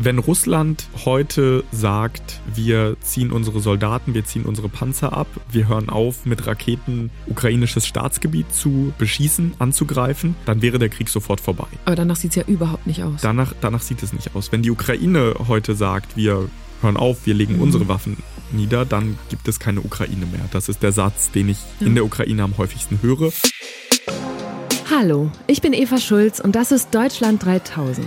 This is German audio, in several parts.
Wenn Russland heute sagt, wir ziehen unsere Soldaten, wir ziehen unsere Panzer ab, wir hören auf, mit Raketen ukrainisches Staatsgebiet zu beschießen, anzugreifen, dann wäre der Krieg sofort vorbei. Aber danach sieht es ja überhaupt nicht aus. Danach, danach sieht es nicht aus. Wenn die Ukraine heute sagt, wir hören auf, wir legen mhm. unsere Waffen nieder, dann gibt es keine Ukraine mehr. Das ist der Satz, den ich ja. in der Ukraine am häufigsten höre. Hallo, ich bin Eva Schulz und das ist Deutschland 3000.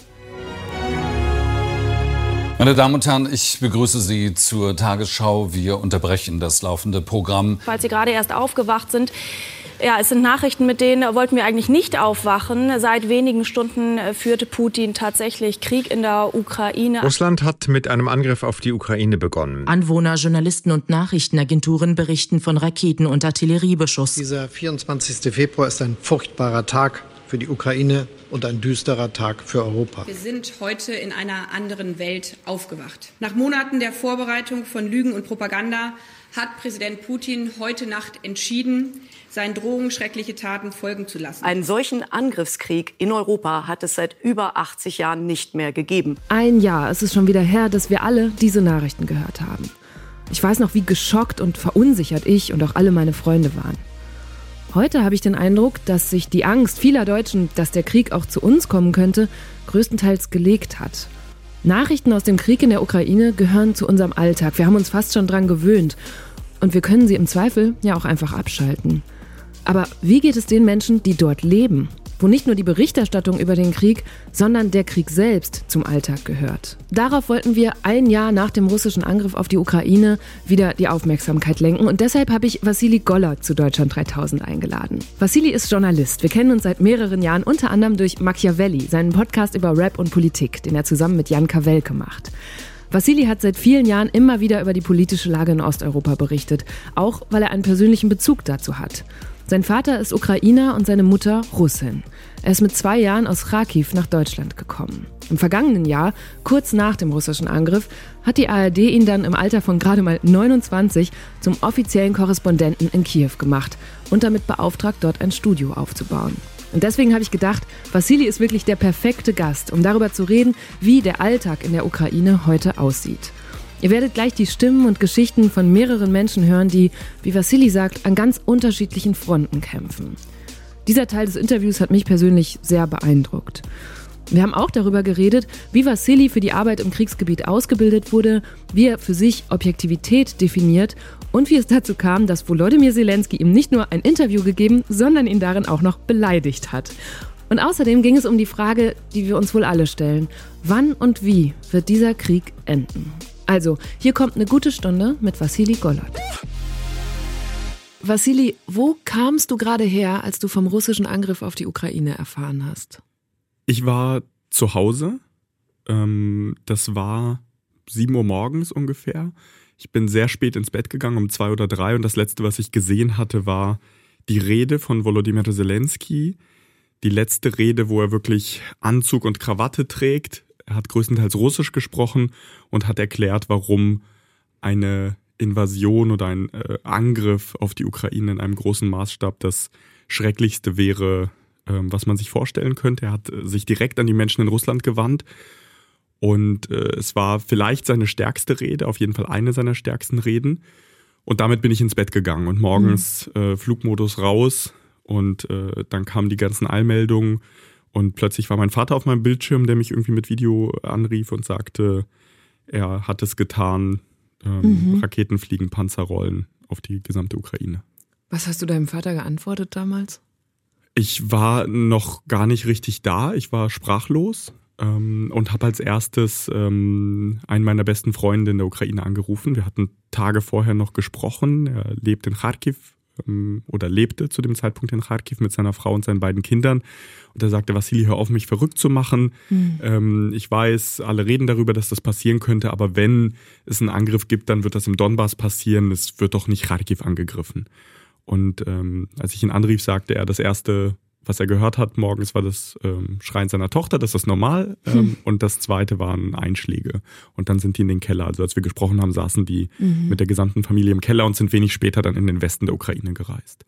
Meine Damen und Herren, ich begrüße Sie zur Tagesschau. Wir unterbrechen das laufende Programm. Falls Sie gerade erst aufgewacht sind, ja, es sind Nachrichten, mit denen wollten wir eigentlich nicht aufwachen. Seit wenigen Stunden führte Putin tatsächlich Krieg in der Ukraine. Russland hat mit einem Angriff auf die Ukraine begonnen. Anwohner, Journalisten und Nachrichtenagenturen berichten von Raketen- und Artilleriebeschuss. Dieser 24. Februar ist ein furchtbarer Tag für die Ukraine und ein düsterer Tag für Europa. Wir sind heute in einer anderen Welt aufgewacht. Nach Monaten der Vorbereitung von Lügen und Propaganda hat Präsident Putin heute Nacht entschieden, seinen Drohungen schreckliche Taten folgen zu lassen. Einen solchen Angriffskrieg in Europa hat es seit über 80 Jahren nicht mehr gegeben. Ein Jahr ist es schon wieder her, dass wir alle diese Nachrichten gehört haben. Ich weiß noch, wie geschockt und verunsichert ich und auch alle meine Freunde waren. Heute habe ich den Eindruck, dass sich die Angst vieler Deutschen, dass der Krieg auch zu uns kommen könnte, größtenteils gelegt hat. Nachrichten aus dem Krieg in der Ukraine gehören zu unserem Alltag. Wir haben uns fast schon dran gewöhnt. Und wir können sie im Zweifel ja auch einfach abschalten. Aber wie geht es den Menschen, die dort leben? Wo nicht nur die Berichterstattung über den Krieg, sondern der Krieg selbst zum Alltag gehört. Darauf wollten wir ein Jahr nach dem russischen Angriff auf die Ukraine wieder die Aufmerksamkeit lenken und deshalb habe ich Vassili Goller zu Deutschland 3000 eingeladen. Vassili ist Journalist. Wir kennen uns seit mehreren Jahren unter anderem durch Machiavelli, seinen Podcast über Rap und Politik, den er zusammen mit Jan Kawelke macht. Vassili hat seit vielen Jahren immer wieder über die politische Lage in Osteuropa berichtet, auch weil er einen persönlichen Bezug dazu hat. Sein Vater ist Ukrainer und seine Mutter Russin. Er ist mit zwei Jahren aus Kharkiv nach Deutschland gekommen. Im vergangenen Jahr, kurz nach dem russischen Angriff, hat die ARD ihn dann im Alter von gerade mal 29 zum offiziellen Korrespondenten in Kiew gemacht und damit beauftragt, dort ein Studio aufzubauen. Und deswegen habe ich gedacht, Vassili ist wirklich der perfekte Gast, um darüber zu reden, wie der Alltag in der Ukraine heute aussieht. Ihr werdet gleich die Stimmen und Geschichten von mehreren Menschen hören, die, wie Vassili sagt, an ganz unterschiedlichen Fronten kämpfen. Dieser Teil des Interviews hat mich persönlich sehr beeindruckt. Wir haben auch darüber geredet, wie Vassili für die Arbeit im Kriegsgebiet ausgebildet wurde, wie er für sich Objektivität definiert und wie es dazu kam, dass Volodymyr Zelensky ihm nicht nur ein Interview gegeben, sondern ihn darin auch noch beleidigt hat. Und außerdem ging es um die Frage, die wir uns wohl alle stellen. Wann und wie wird dieser Krieg enden? Also, hier kommt eine gute Stunde mit Vassili Gollert. Vassili, wo kamst du gerade her, als du vom russischen Angriff auf die Ukraine erfahren hast? Ich war zu Hause. Ähm, das war 7 Uhr morgens ungefähr. Ich bin sehr spät ins Bett gegangen, um zwei oder drei, und das letzte, was ich gesehen hatte, war die Rede von Volodymyr Zelensky. Die letzte Rede, wo er wirklich Anzug und Krawatte trägt, er hat größtenteils Russisch gesprochen und hat erklärt, warum eine Invasion oder ein äh, Angriff auf die Ukraine in einem großen Maßstab das Schrecklichste wäre, ähm, was man sich vorstellen könnte. Er hat äh, sich direkt an die Menschen in Russland gewandt und äh, es war vielleicht seine stärkste Rede, auf jeden Fall eine seiner stärksten Reden. Und damit bin ich ins Bett gegangen und morgens mhm. äh, Flugmodus raus und äh, dann kamen die ganzen Eilmeldungen und plötzlich war mein Vater auf meinem Bildschirm, der mich irgendwie mit Video anrief und sagte, er hat es getan, ähm, mhm. Raketen fliegen, Panzer rollen auf die gesamte Ukraine. Was hast du deinem Vater geantwortet damals? Ich war noch gar nicht richtig da, ich war sprachlos ähm, und habe als erstes ähm, einen meiner besten Freunde in der Ukraine angerufen. Wir hatten Tage vorher noch gesprochen. Er lebt in Kharkiv oder lebte zu dem Zeitpunkt in Kharkiv mit seiner Frau und seinen beiden Kindern. Und er sagte, Vassili, hör auf, mich verrückt zu machen. Mhm. Ähm, ich weiß, alle reden darüber, dass das passieren könnte, aber wenn es einen Angriff gibt, dann wird das im Donbass passieren. Es wird doch nicht Kharkiv angegriffen. Und ähm, als ich ihn anrief, sagte er, das erste, was er gehört hat morgens, war das ähm, Schreien seiner Tochter, das ist normal. Ähm, hm. Und das zweite waren Einschläge. Und dann sind die in den Keller. Also als wir gesprochen haben, saßen die mhm. mit der gesamten Familie im Keller und sind wenig später dann in den Westen der Ukraine gereist.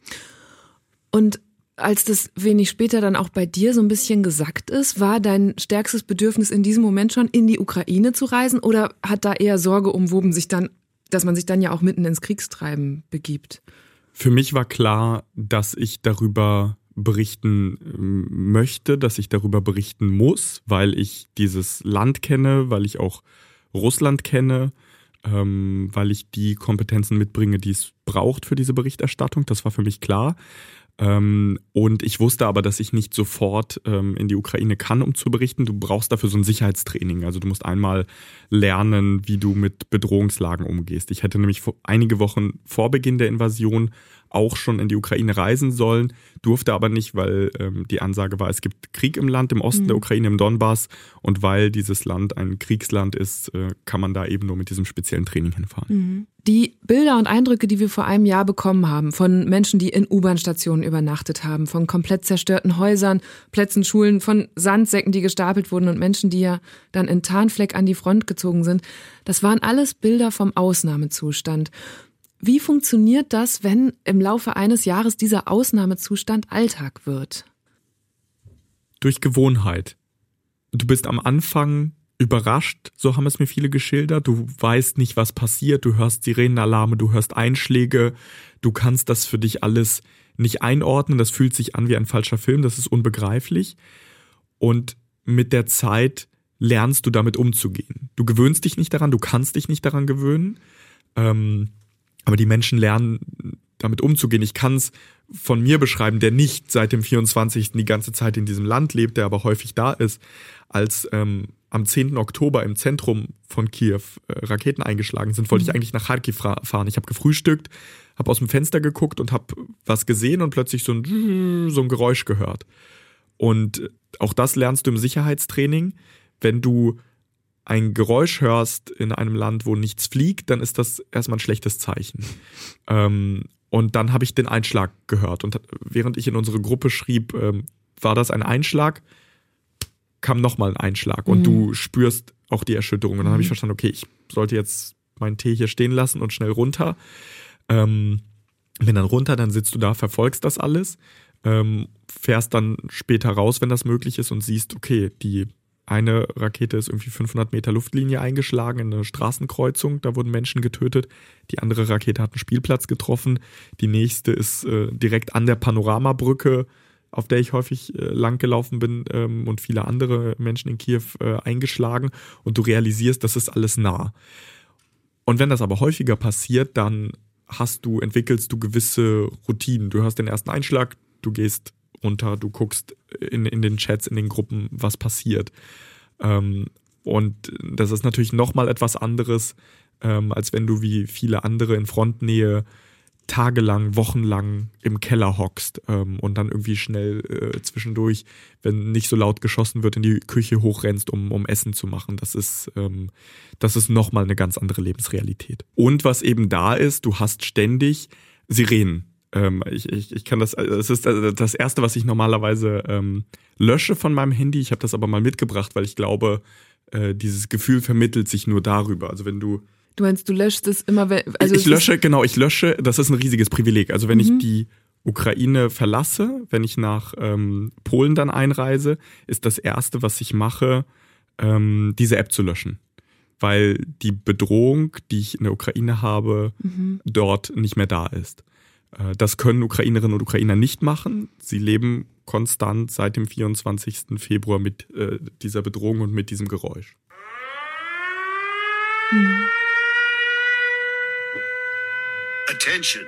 Und als das wenig später dann auch bei dir so ein bisschen gesackt ist, war dein stärkstes Bedürfnis in diesem Moment schon in die Ukraine zu reisen oder hat da eher Sorge umwoben, sich dann, dass man sich dann ja auch mitten ins Kriegstreiben begibt? Für mich war klar, dass ich darüber berichten ähm, möchte, dass ich darüber berichten muss, weil ich dieses Land kenne, weil ich auch Russland kenne, ähm, weil ich die Kompetenzen mitbringe, die es braucht für diese Berichterstattung. Das war für mich klar. Ähm, und ich wusste aber, dass ich nicht sofort ähm, in die Ukraine kann, um zu berichten. Du brauchst dafür so ein Sicherheitstraining. Also du musst einmal lernen, wie du mit Bedrohungslagen umgehst. Ich hätte nämlich einige Wochen vor Beginn der Invasion auch schon in die Ukraine reisen sollen, durfte aber nicht, weil ähm, die Ansage war, es gibt Krieg im Land, im Osten mhm. der Ukraine, im Donbass. Und weil dieses Land ein Kriegsland ist, äh, kann man da eben nur mit diesem speziellen Training hinfahren. Mhm. Die Bilder und Eindrücke, die wir vor einem Jahr bekommen haben, von Menschen, die in U-Bahn-Stationen übernachtet haben, von komplett zerstörten Häusern, Plätzen, Schulen, von Sandsäcken, die gestapelt wurden und Menschen, die ja dann in Tarnfleck an die Front gezogen sind, das waren alles Bilder vom Ausnahmezustand. Wie funktioniert das, wenn im Laufe eines Jahres dieser Ausnahmezustand Alltag wird? Durch Gewohnheit. Du bist am Anfang überrascht, so haben es mir viele geschildert. Du weißt nicht, was passiert, du hörst Sirenenalarme, du hörst Einschläge, du kannst das für dich alles nicht einordnen, das fühlt sich an wie ein falscher Film, das ist unbegreiflich. Und mit der Zeit lernst du damit umzugehen. Du gewöhnst dich nicht daran, du kannst dich nicht daran gewöhnen. Ähm, aber die Menschen lernen damit umzugehen. Ich kann es von mir beschreiben, der nicht seit dem 24. die ganze Zeit in diesem Land lebt, der aber häufig da ist, als ähm, am 10. Oktober im Zentrum von Kiew äh, Raketen eingeschlagen sind, wollte mhm. ich eigentlich nach Kharkiv fahren. Ich habe gefrühstückt, habe aus dem Fenster geguckt und habe was gesehen und plötzlich so ein, so ein Geräusch gehört. Und auch das lernst du im Sicherheitstraining. Wenn du ein Geräusch hörst in einem Land, wo nichts fliegt, dann ist das erstmal ein schlechtes Zeichen. Ähm, und dann habe ich den Einschlag gehört. Und während ich in unsere Gruppe schrieb, ähm, war das ein Einschlag, kam nochmal ein Einschlag. Und mhm. du spürst auch die Erschütterung. Und dann habe ich mhm. verstanden, okay, ich sollte jetzt meinen Tee hier stehen lassen und schnell runter. Ähm, bin dann runter, dann sitzt du da, verfolgst das alles, ähm, fährst dann später raus, wenn das möglich ist und siehst, okay, die eine Rakete ist irgendwie 500 Meter Luftlinie eingeschlagen in eine Straßenkreuzung, da wurden Menschen getötet. Die andere Rakete hat einen Spielplatz getroffen. Die nächste ist äh, direkt an der Panoramabrücke, auf der ich häufig äh, lang gelaufen bin ähm, und viele andere Menschen in Kiew äh, eingeschlagen. Und du realisierst, das ist alles nah. Und wenn das aber häufiger passiert, dann hast du, entwickelst du gewisse Routinen. Du hörst den ersten Einschlag, du gehst runter, du guckst in, in den Chats, in den Gruppen, was passiert. Ähm, und das ist natürlich nochmal etwas anderes, ähm, als wenn du wie viele andere in Frontnähe tagelang, wochenlang im Keller hockst ähm, und dann irgendwie schnell äh, zwischendurch, wenn nicht so laut geschossen wird, in die Küche hochrennst, um, um Essen zu machen. Das ist, ähm, das ist nochmal eine ganz andere Lebensrealität. Und was eben da ist, du hast ständig Sirenen. Ähm, ich, ich, ich kann das, also es ist äh, das Erste, was ich normalerweise ähm, lösche von meinem Handy. Ich habe das aber mal mitgebracht, weil ich glaube, äh, dieses Gefühl vermittelt sich nur darüber. Also wenn du Du meinst, du löschst es immer, also ich lösche, genau, ich lösche, das ist ein riesiges Privileg. Also wenn mhm. ich die Ukraine verlasse, wenn ich nach ähm, Polen dann einreise, ist das Erste, was ich mache, ähm, diese App zu löschen. Weil die Bedrohung, die ich in der Ukraine habe, mhm. dort nicht mehr da ist. Äh, das können Ukrainerinnen und Ukrainer nicht machen. Sie leben konstant seit dem 24. Februar mit äh, dieser Bedrohung und mit diesem Geräusch. Hm. Attention,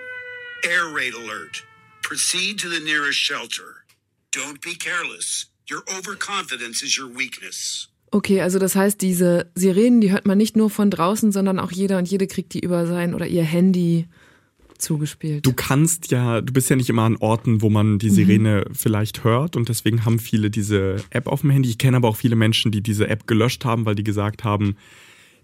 air raid alert. Proceed to the nearest shelter. Don't be careless. Your overconfidence is your weakness. Okay, also das heißt, diese Sirenen, die hört man nicht nur von draußen, sondern auch jeder und jede kriegt die über sein oder ihr Handy zugespielt. Du kannst ja, du bist ja nicht immer an Orten, wo man die Sirene mhm. vielleicht hört und deswegen haben viele diese App auf dem Handy. Ich kenne aber auch viele Menschen, die diese App gelöscht haben, weil die gesagt haben,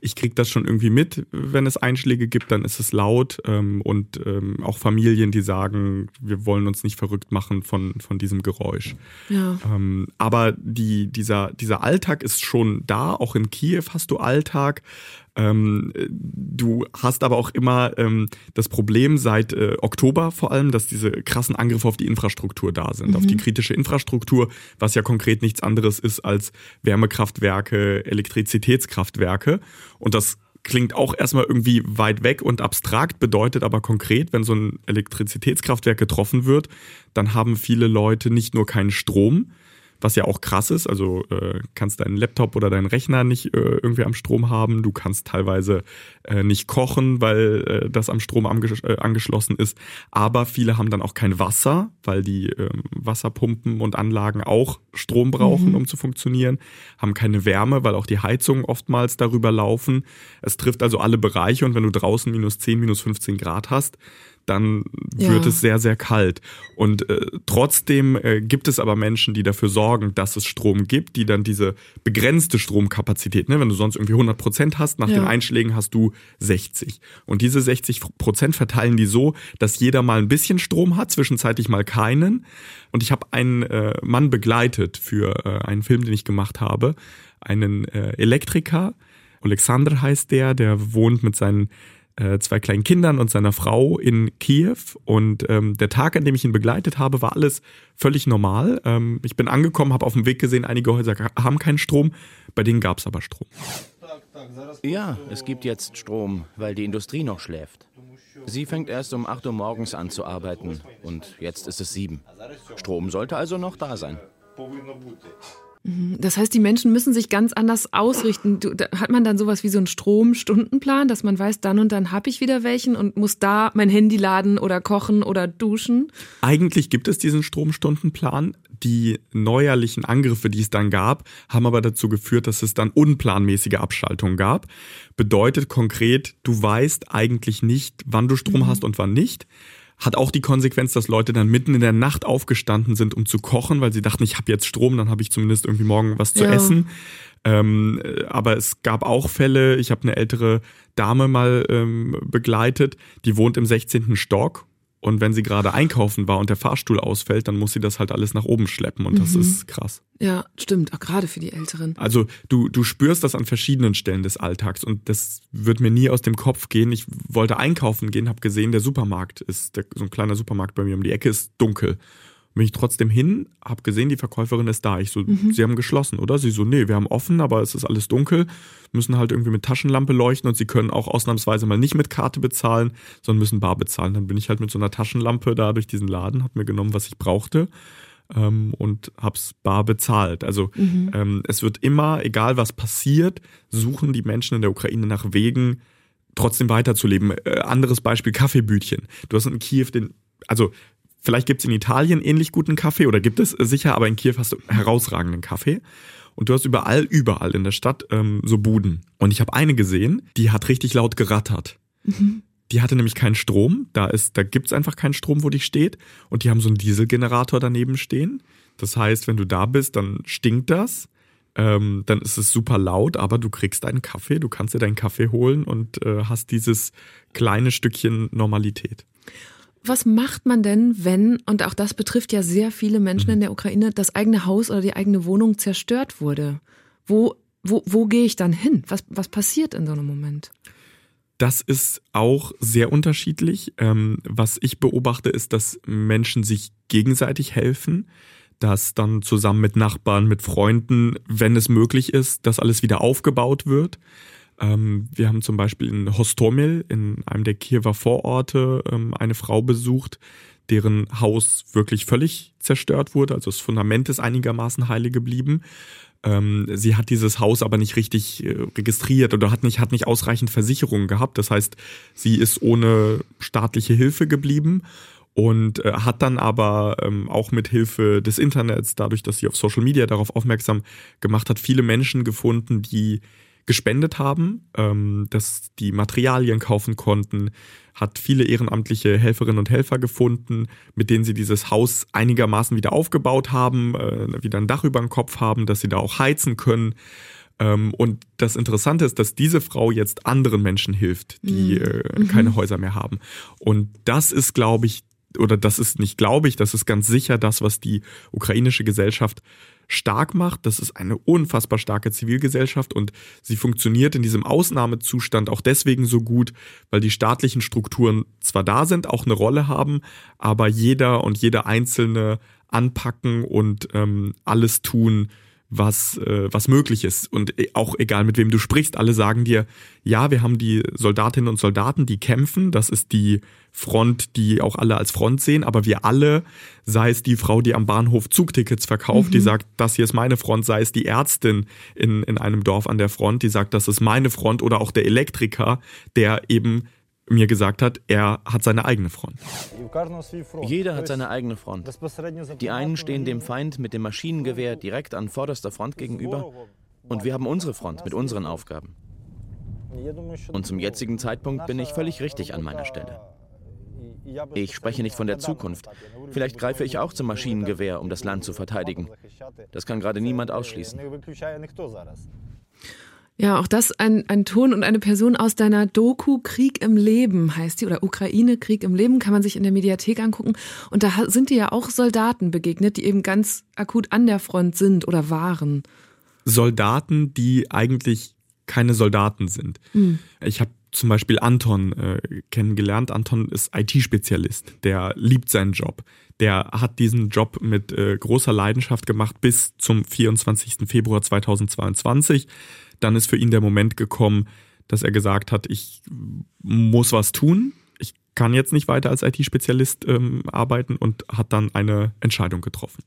ich kriege das schon irgendwie mit, wenn es Einschläge gibt, dann ist es laut ähm, und ähm, auch Familien, die sagen, wir wollen uns nicht verrückt machen von, von diesem Geräusch. Ja. Ähm, aber die, dieser, dieser Alltag ist schon da, auch in Kiew hast du Alltag. Ähm, du hast aber auch immer ähm, das Problem seit äh, Oktober vor allem, dass diese krassen Angriffe auf die Infrastruktur da sind, mhm. auf die mhm. kritische Infrastruktur, was ja konkret nichts anderes ist als Wärmekraftwerke, Elektrizitätskraftwerke. Und das klingt auch erstmal irgendwie weit weg und abstrakt, bedeutet aber konkret, wenn so ein Elektrizitätskraftwerk getroffen wird, dann haben viele Leute nicht nur keinen Strom, was ja auch krass ist. Also äh, kannst deinen Laptop oder deinen Rechner nicht äh, irgendwie am Strom haben. Du kannst teilweise äh, nicht kochen, weil äh, das am Strom anges äh, angeschlossen ist. Aber viele haben dann auch kein Wasser, weil die äh, Wasserpumpen und Anlagen auch Strom brauchen, mhm. um zu funktionieren. Haben keine Wärme, weil auch die Heizungen oftmals darüber laufen. Es trifft also alle Bereiche und wenn du draußen minus 10, minus 15 Grad hast, dann wird ja. es sehr, sehr kalt. Und äh, trotzdem äh, gibt es aber Menschen, die dafür sorgen, dass es Strom gibt, die dann diese begrenzte Stromkapazität, ne, wenn du sonst irgendwie 100 Prozent hast, nach ja. den Einschlägen hast du 60. Und diese 60 Prozent verteilen die so, dass jeder mal ein bisschen Strom hat, zwischenzeitlich mal keinen. Und ich habe einen äh, Mann begleitet für äh, einen Film, den ich gemacht habe, einen äh, Elektriker. Alexander heißt der, der wohnt mit seinen äh, zwei kleinen Kindern und seiner Frau in Kiew. Und ähm, der Tag, an dem ich ihn begleitet habe, war alles völlig normal. Ähm, ich bin angekommen, habe auf dem Weg gesehen, einige Häuser haben keinen Strom, bei denen gab es aber Strom. Ja, es gibt jetzt Strom, weil die Industrie noch schläft. Sie fängt erst um 8 Uhr morgens an zu arbeiten und jetzt ist es 7. Strom sollte also noch da sein. Mhm. Das heißt, die Menschen müssen sich ganz anders ausrichten. Du, da hat man dann sowas wie so einen Stromstundenplan, dass man weiß, dann und dann habe ich wieder welchen und muss da mein Handy laden oder kochen oder duschen? Eigentlich gibt es diesen Stromstundenplan. Die neuerlichen Angriffe, die es dann gab, haben aber dazu geführt, dass es dann unplanmäßige Abschaltungen gab. Bedeutet konkret, du weißt eigentlich nicht, wann du Strom mhm. hast und wann nicht hat auch die Konsequenz, dass Leute dann mitten in der Nacht aufgestanden sind, um zu kochen, weil sie dachten, ich habe jetzt Strom, dann habe ich zumindest irgendwie morgen was zu ja. essen. Ähm, aber es gab auch Fälle, ich habe eine ältere Dame mal ähm, begleitet, die wohnt im 16. Stock und wenn sie gerade einkaufen war und der Fahrstuhl ausfällt, dann muss sie das halt alles nach oben schleppen und das mhm. ist krass. Ja, stimmt, auch gerade für die Älteren. Also du, du spürst das an verschiedenen Stellen des Alltags und das wird mir nie aus dem Kopf gehen. Ich wollte einkaufen gehen, habe gesehen, der Supermarkt ist, der, so ein kleiner Supermarkt bei mir um die Ecke ist dunkel. Bin ich trotzdem hin, habe gesehen, die Verkäuferin ist da. Ich so, mhm. sie haben geschlossen, oder? Sie so, nee, wir haben offen, aber es ist alles dunkel, müssen halt irgendwie mit Taschenlampe leuchten und sie können auch ausnahmsweise mal nicht mit Karte bezahlen, sondern müssen bar bezahlen. Dann bin ich halt mit so einer Taschenlampe da durch diesen Laden, habe mir genommen, was ich brauchte ähm, und hab's bar bezahlt. Also mhm. ähm, es wird immer, egal was passiert, suchen die Menschen in der Ukraine nach Wegen, trotzdem weiterzuleben. Äh, anderes Beispiel, Kaffeebütchen. Du hast in Kiew den, also Vielleicht gibt es in Italien ähnlich guten Kaffee oder gibt es sicher, aber in Kiew hast du herausragenden Kaffee. Und du hast überall, überall in der Stadt ähm, so Buden. Und ich habe eine gesehen, die hat richtig laut gerattert. Mhm. Die hatte nämlich keinen Strom. Da ist, da gibt's einfach keinen Strom, wo die steht. Und die haben so einen Dieselgenerator daneben stehen. Das heißt, wenn du da bist, dann stinkt das. Ähm, dann ist es super laut, aber du kriegst deinen Kaffee, du kannst dir deinen Kaffee holen und äh, hast dieses kleine Stückchen Normalität. Was macht man denn, wenn, und auch das betrifft ja sehr viele Menschen mhm. in der Ukraine, das eigene Haus oder die eigene Wohnung zerstört wurde? Wo, wo, wo gehe ich dann hin? Was, was passiert in so einem Moment? Das ist auch sehr unterschiedlich. Ähm, was ich beobachte, ist, dass Menschen sich gegenseitig helfen, dass dann zusammen mit Nachbarn, mit Freunden, wenn es möglich ist, dass alles wieder aufgebaut wird. Ähm, wir haben zum Beispiel in Hostomel, in einem der Kiewer Vororte, ähm, eine Frau besucht, deren Haus wirklich völlig zerstört wurde. Also das Fundament ist einigermaßen heile geblieben. Ähm, sie hat dieses Haus aber nicht richtig äh, registriert oder hat nicht, hat nicht ausreichend Versicherungen gehabt. Das heißt, sie ist ohne staatliche Hilfe geblieben und äh, hat dann aber ähm, auch mit Hilfe des Internets, dadurch, dass sie auf Social Media darauf aufmerksam gemacht hat, viele Menschen gefunden, die gespendet haben, ähm, dass die Materialien kaufen konnten, hat viele ehrenamtliche Helferinnen und Helfer gefunden, mit denen sie dieses Haus einigermaßen wieder aufgebaut haben, äh, wieder ein Dach über dem Kopf haben, dass sie da auch heizen können. Ähm, und das Interessante ist, dass diese Frau jetzt anderen Menschen hilft, die mhm. äh, keine mhm. Häuser mehr haben. Und das ist, glaube ich, oder das ist nicht, glaube ich, das ist ganz sicher das, was die ukrainische Gesellschaft stark macht. Das ist eine unfassbar starke Zivilgesellschaft und sie funktioniert in diesem Ausnahmezustand auch deswegen so gut, weil die staatlichen Strukturen zwar da sind, auch eine Rolle haben, aber jeder und jede Einzelne anpacken und ähm, alles tun, was, äh, was möglich ist. Und äh, auch egal, mit wem du sprichst, alle sagen dir, ja, wir haben die Soldatinnen und Soldaten, die kämpfen, das ist die Front, die auch alle als Front sehen, aber wir alle, sei es die Frau, die am Bahnhof Zugtickets verkauft, mhm. die sagt, das hier ist meine Front, sei es die Ärztin in, in einem Dorf an der Front, die sagt, das ist meine Front, oder auch der Elektriker, der eben mir gesagt hat, er hat seine eigene Front. Jeder hat seine eigene Front. Die einen stehen dem Feind mit dem Maschinengewehr direkt an vorderster Front gegenüber und wir haben unsere Front mit unseren Aufgaben. Und zum jetzigen Zeitpunkt bin ich völlig richtig an meiner Stelle. Ich spreche nicht von der Zukunft. Vielleicht greife ich auch zum Maschinengewehr, um das Land zu verteidigen. Das kann gerade niemand ausschließen. Ja, auch das ein, ein Ton und eine Person aus deiner Doku Krieg im Leben heißt die oder Ukraine Krieg im Leben kann man sich in der Mediathek angucken und da sind dir ja auch Soldaten begegnet, die eben ganz akut an der Front sind oder waren. Soldaten, die eigentlich keine Soldaten sind. Mhm. Ich habe zum Beispiel Anton äh, kennengelernt. Anton ist IT-Spezialist, der liebt seinen Job. Der hat diesen Job mit äh, großer Leidenschaft gemacht bis zum 24. Februar 2022 dann ist für ihn der Moment gekommen, dass er gesagt hat, ich muss was tun. Ich kann jetzt nicht weiter als IT-Spezialist ähm, arbeiten und hat dann eine Entscheidung getroffen.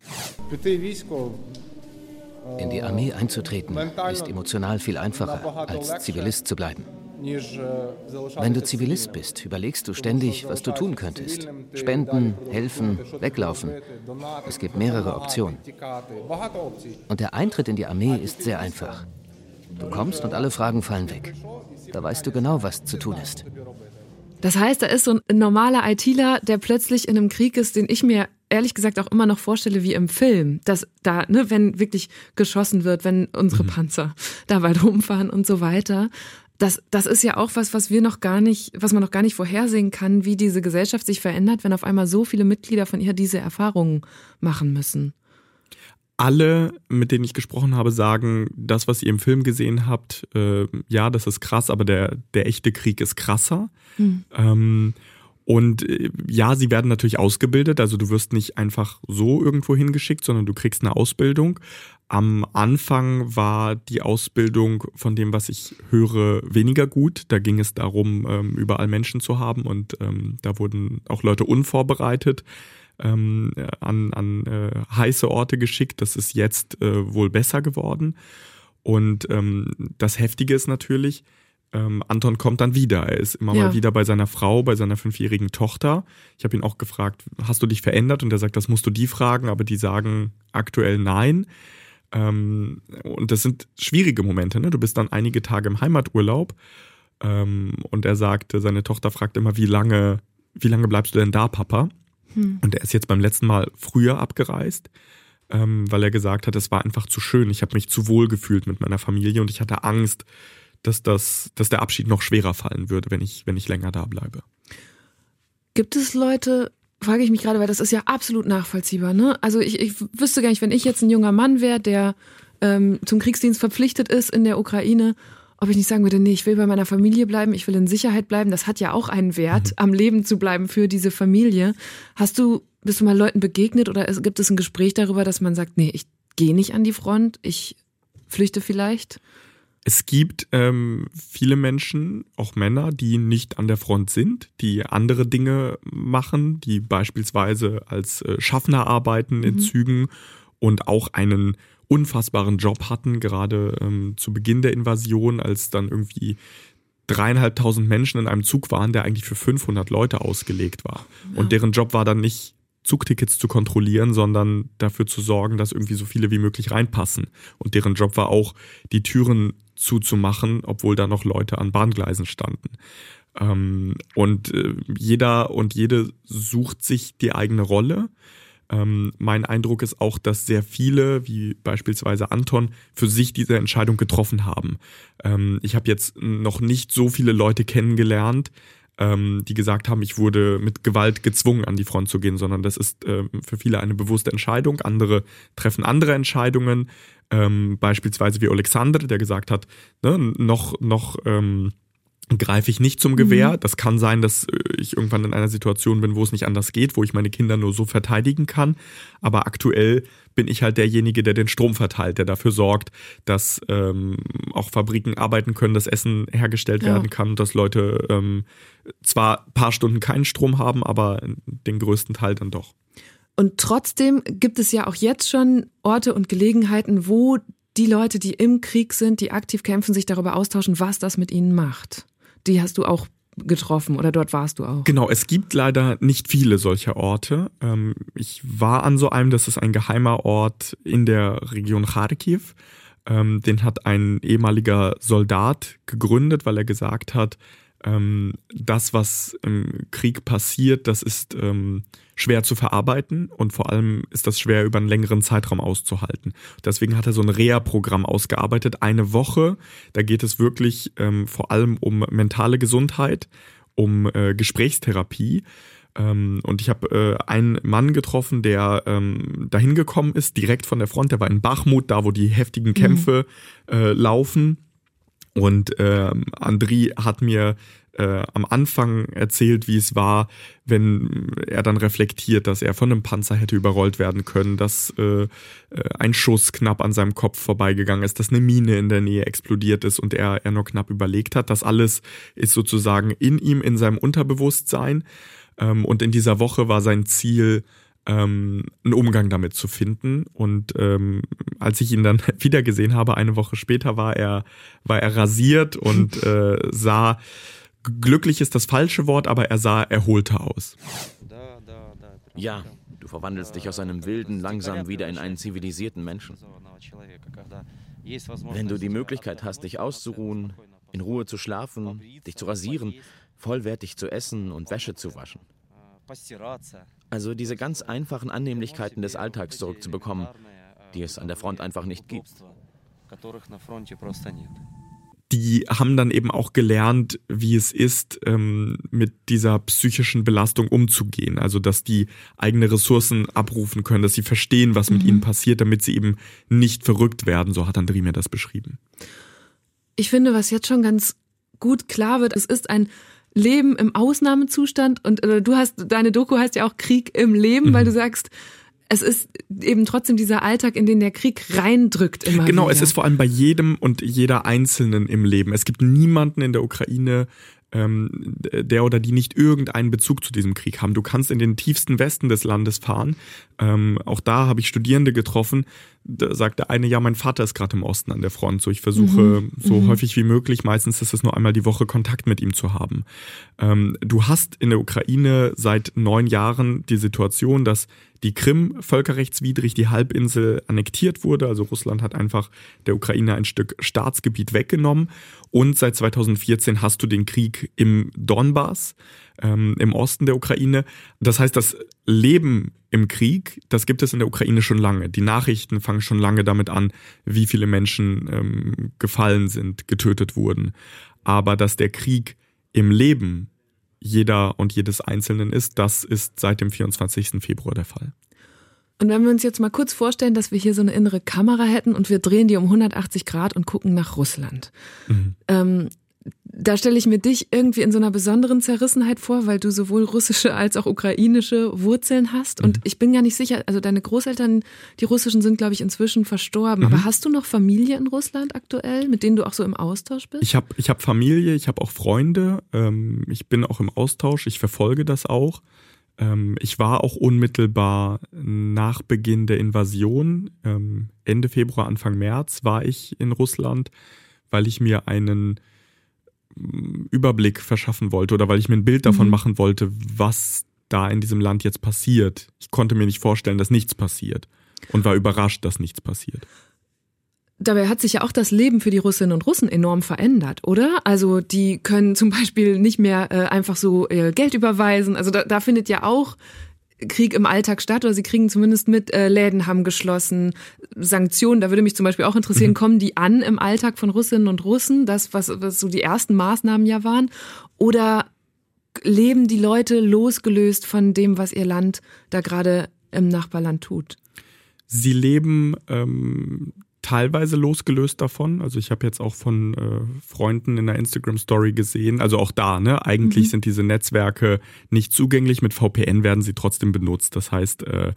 In die Armee einzutreten ist emotional viel einfacher, als Zivilist zu bleiben. Wenn du Zivilist bist, überlegst du ständig, was du tun könntest. Spenden, helfen, weglaufen. Es gibt mehrere Optionen. Und der Eintritt in die Armee ist sehr einfach. Du kommst und alle Fragen fallen weg. Da weißt du genau, was zu tun ist. Das heißt, da ist so ein normaler ITler, der plötzlich in einem Krieg ist, den ich mir ehrlich gesagt auch immer noch vorstelle wie im Film, dass da, ne, wenn wirklich geschossen wird, wenn unsere mhm. Panzer da weit rumfahren und so weiter. Das, das ist ja auch was, was wir noch gar nicht, was man noch gar nicht vorhersehen kann, wie diese Gesellschaft sich verändert, wenn auf einmal so viele Mitglieder von ihr diese Erfahrungen machen müssen alle, mit denen ich gesprochen habe, sagen, das, was ihr im Film gesehen habt, äh, ja, das ist krass, aber der, der echte Krieg ist krasser. Mhm. Ähm, und äh, ja, sie werden natürlich ausgebildet, also du wirst nicht einfach so irgendwo hingeschickt, sondern du kriegst eine Ausbildung. Am Anfang war die Ausbildung von dem, was ich höre, weniger gut. Da ging es darum, ähm, überall Menschen zu haben und ähm, da wurden auch Leute unvorbereitet ähm, an, an äh, heiße Orte geschickt. Das ist jetzt äh, wohl besser geworden. Und ähm, das Heftige ist natürlich, ähm, Anton kommt dann wieder. Er ist immer ja. mal wieder bei seiner Frau, bei seiner fünfjährigen Tochter. Ich habe ihn auch gefragt, hast du dich verändert? Und er sagt, das musst du die fragen, aber die sagen aktuell nein. Ähm, und das sind schwierige Momente. Ne? Du bist dann einige Tage im Heimaturlaub. Ähm, und er sagte, seine Tochter fragt immer, wie lange, wie lange bleibst du denn da, Papa? Hm. Und er ist jetzt beim letzten Mal früher abgereist, ähm, weil er gesagt hat, es war einfach zu schön. Ich habe mich zu wohl gefühlt mit meiner Familie und ich hatte Angst, dass, das, dass der Abschied noch schwerer fallen würde, wenn ich, wenn ich länger da bleibe. Gibt es Leute, frage ich mich gerade, weil das ist ja absolut nachvollziehbar. Ne? Also ich, ich wüsste gar nicht, wenn ich jetzt ein junger Mann wäre, der ähm, zum Kriegsdienst verpflichtet ist in der Ukraine ob ich nicht sagen würde, nee, ich will bei meiner Familie bleiben, ich will in Sicherheit bleiben. Das hat ja auch einen Wert, mhm. am Leben zu bleiben für diese Familie. Hast du, bist du mal Leuten begegnet oder gibt es ein Gespräch darüber, dass man sagt, nee, ich gehe nicht an die Front, ich flüchte vielleicht? Es gibt ähm, viele Menschen, auch Männer, die nicht an der Front sind, die andere Dinge machen, die beispielsweise als äh, Schaffner arbeiten in mhm. Zügen und auch einen unfassbaren Job hatten, gerade ähm, zu Beginn der Invasion, als dann irgendwie dreieinhalbtausend Menschen in einem Zug waren, der eigentlich für 500 Leute ausgelegt war. Ja. Und deren Job war dann nicht Zugtickets zu kontrollieren, sondern dafür zu sorgen, dass irgendwie so viele wie möglich reinpassen. Und deren Job war auch, die Türen zuzumachen, obwohl da noch Leute an Bahngleisen standen. Ähm, und äh, jeder und jede sucht sich die eigene Rolle Ähm, mein Eindruck ist auch, dass sehr viele, wie beispielsweise Anton, für sich diese Entscheidung getroffen haben. Ähm, ich habe jetzt noch nicht so viele Leute kennengelernt, ähm, die gesagt haben, ich wurde mit Gewalt gezwungen, an die Front zu gehen, sondern das ist ähm, für viele eine bewusste Entscheidung. Andere treffen andere Entscheidungen, ähm, beispielsweise wie Alexander, der gesagt hat, ne, noch, noch ähm, greife ich nicht zum Gewehr. Mhm. Das kann sein, dass äh, ich irgendwann in einer Situation bin, wo es nicht anders geht, wo ich meine Kinder nur so verteidigen kann. Aber aktuell bin ich halt derjenige, der den Strom verteilt, der dafür sorgt, dass ähm, auch Fabriken arbeiten können, dass Essen hergestellt ja. werden kann, dass Leute ähm, zwar paar Stunden keinen Strom haben, aber den größten Teil dann doch. Und trotzdem gibt es ja auch jetzt schon Orte und Gelegenheiten, wo die Leute, die im Krieg sind, die aktiv kämpfen, sich darüber austauschen, was das mit ihnen macht. Die hast du auch getroffen oder dort warst du auch? Genau, es gibt leider nicht viele solcher Orte. Ähm, ich war an so einem, das ist ein geheimer Ort in der Region Kharkiv. Ähm, den hat ein ehemaliger Soldat gegründet, weil er gesagt hat, ähm, das, was im Krieg passiert, das ist schwer zu verarbeiten und vor allem ist das schwer über einen längeren Zeitraum auszuhalten. Deswegen hat er so ein Reha-Programm ausgearbeitet, eine Woche. Da geht es wirklich ähm, vor allem um mentale Gesundheit, um äh, Gesprächstherapie. Ähm, und ich habe äh, einen Mann getroffen, der ähm, dahin gekommen ist, direkt von der Front. Der war in Bachmut, da wo die heftigen mhm. Kämpfe mhm. äh, laufen. Und äh, Andri hat mir äh, am Anfang erzählt, wie es war, wenn er dann reflektiert, dass er von einem Panzer hätte überrollt werden können, dass äh, äh, ein Schuss knapp an seinem Kopf vorbeigegangen ist, dass eine Mine in der Nähe explodiert ist und er, er nur knapp überlegt hat. Das alles ist sozusagen in ihm, in seinem Unterbewusstsein. Ähm, und in dieser Woche war sein Ziel, ähm, einen Umgang damit zu finden. Und ähm, als ich ihn dann wiedergesehen habe, eine Woche später, war er, war er rasiert und äh, sah glücklich ist das falsche Wort, aber er sah erholter aus. Ja, du verwandelst dich aus einem wilden langsam wieder in einen zivilisierten Menschen. Wenn du die Möglichkeit hast, dich auszuruhen, in Ruhe zu schlafen, dich zu rasieren, vollwertig zu essen und Wäsche zu waschen. Also diese ganz einfachen Annehmlichkeiten des Alltags zurückzubekommen, die es an der Front einfach nicht gibt die haben dann eben auch gelernt, wie es ist, ähm, mit dieser psychischen Belastung umzugehen. Also, dass die eigene Ressourcen abrufen können, dass sie verstehen, was mit mhm. ihnen passiert, damit sie eben nicht verrückt werden. So hat André mir das beschrieben. Ich finde, was jetzt schon ganz gut klar wird, es ist ein Leben im Ausnahmezustand und äh, du hast, deine Doku heißt ja auch Krieg im Leben, mhm. weil du sagst, es ist eben trotzdem dieser Alltag, in den der Krieg reindrückt immer Genau, wieder. es ist vor allem bei jedem und jeder Einzelnen im Leben. Es gibt niemanden in der Ukraine, ähm, der oder die nicht irgendeinen Bezug zu diesem Krieg haben. Du kannst in den tiefsten Westen des Landes fahren. Ähm, auch da habe ich Studierende getroffen. Da sagt der eine, ja, mein Vater ist gerade im Osten an der Front. So, ich versuche mhm. so mhm. häufig wie möglich, meistens ist es nur einmal die Woche, Kontakt mit ihm zu haben. Ähm, du hast in der Ukraine seit neun Jahren die Situation, dass die Krim völkerrechtswidrig die Halbinsel annektiert wurde. Also Russland hat einfach der Ukraine ein Stück Staatsgebiet weggenommen. Und seit 2014 hast du den Krieg im Donbass, ähm, im Osten der Ukraine. Das heißt, das Leben im Krieg, das gibt es in der Ukraine schon lange. Die Nachrichten fangen schon lange damit an, wie viele Menschen ähm, gefallen sind, getötet wurden. Aber dass der Krieg im Leben jeder und jedes Einzelnen ist. Das ist seit dem 24. Februar der Fall. Und wenn wir uns jetzt mal kurz vorstellen, dass wir hier so eine innere Kamera hätten und wir drehen die um 180 Grad und gucken nach Russland. Mhm. Ähm, da stelle ich mir dich irgendwie in so einer besonderen Zerrissenheit vor, weil du sowohl russische als auch ukrainische Wurzeln hast. Und mhm. ich bin gar nicht sicher, also deine Großeltern, die russischen, sind, glaube ich, inzwischen verstorben. Mhm. Aber hast du noch Familie in Russland aktuell, mit denen du auch so im Austausch bist? Ich habe ich hab Familie, ich habe auch Freunde. Ähm, ich bin auch im Austausch, ich verfolge das auch. Ähm, ich war auch unmittelbar nach Beginn der Invasion, ähm, Ende Februar, Anfang März, war ich in Russland, weil ich mir einen Überblick verschaffen wollte oder weil ich mir ein Bild davon mhm. machen wollte, was da in diesem Land jetzt passiert. Ich konnte mir nicht vorstellen, dass nichts passiert und war überrascht, dass nichts passiert. Dabei hat sich ja auch das Leben für die Russinnen und Russen enorm verändert, oder? Also die können zum Beispiel nicht mehr äh, einfach so äh, Geld überweisen. Also da, da findet ja auch Krieg im Alltag statt oder sie kriegen zumindest mit, äh, Läden haben geschlossen, Sanktionen, da würde mich zum Beispiel auch interessieren, mhm. kommen die an im Alltag von Russinnen und Russen, das, was, was so die ersten Maßnahmen ja waren, oder leben die Leute losgelöst von dem, was ihr Land da gerade im Nachbarland tut? Sie leben ähm, teilweise losgelöst davon. Also ich habe jetzt auch von äh, Freunden in der Instagram Story gesehen, also auch da, ne, eigentlich mhm. sind diese Netzwerke nicht zugänglich, mit VPN werden sie trotzdem benutzt. Das heißt, äh, äh,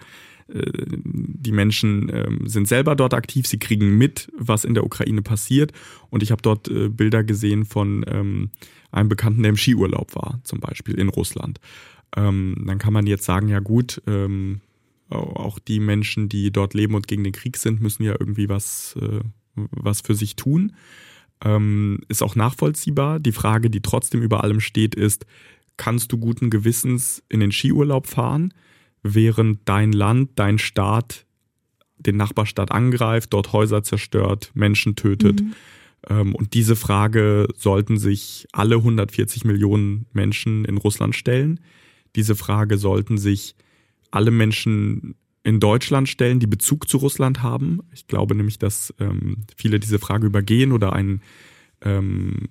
die Menschen äh, sind selber dort aktiv, sie kriegen mit, was in der Ukraine passiert. Und ich habe dort äh, Bilder gesehen von ähm, einem Bekannten, der im Skiurlaub war, zum Beispiel in Russland. Ähm, dann kann man jetzt sagen, ja gut, ähm, auch die Menschen, die dort leben und gegen den Krieg sind, müssen ja irgendwie was, äh, was für sich tun. Ähm, ist auch nachvollziehbar. Die Frage, die trotzdem über allem steht, ist, kannst du guten Gewissens in den Skiurlaub fahren, während dein Land, dein Staat den Nachbarstaat angreift, dort Häuser zerstört, Menschen tötet? Mhm. Ähm, und diese Frage sollten sich alle 140 Millionen Menschen in Russland stellen. Diese Frage sollten sich alle Menschen in Deutschland stellen, die Bezug zu Russland haben. Ich glaube nämlich, dass ähm, viele diese Frage übergehen oder einen, ähm,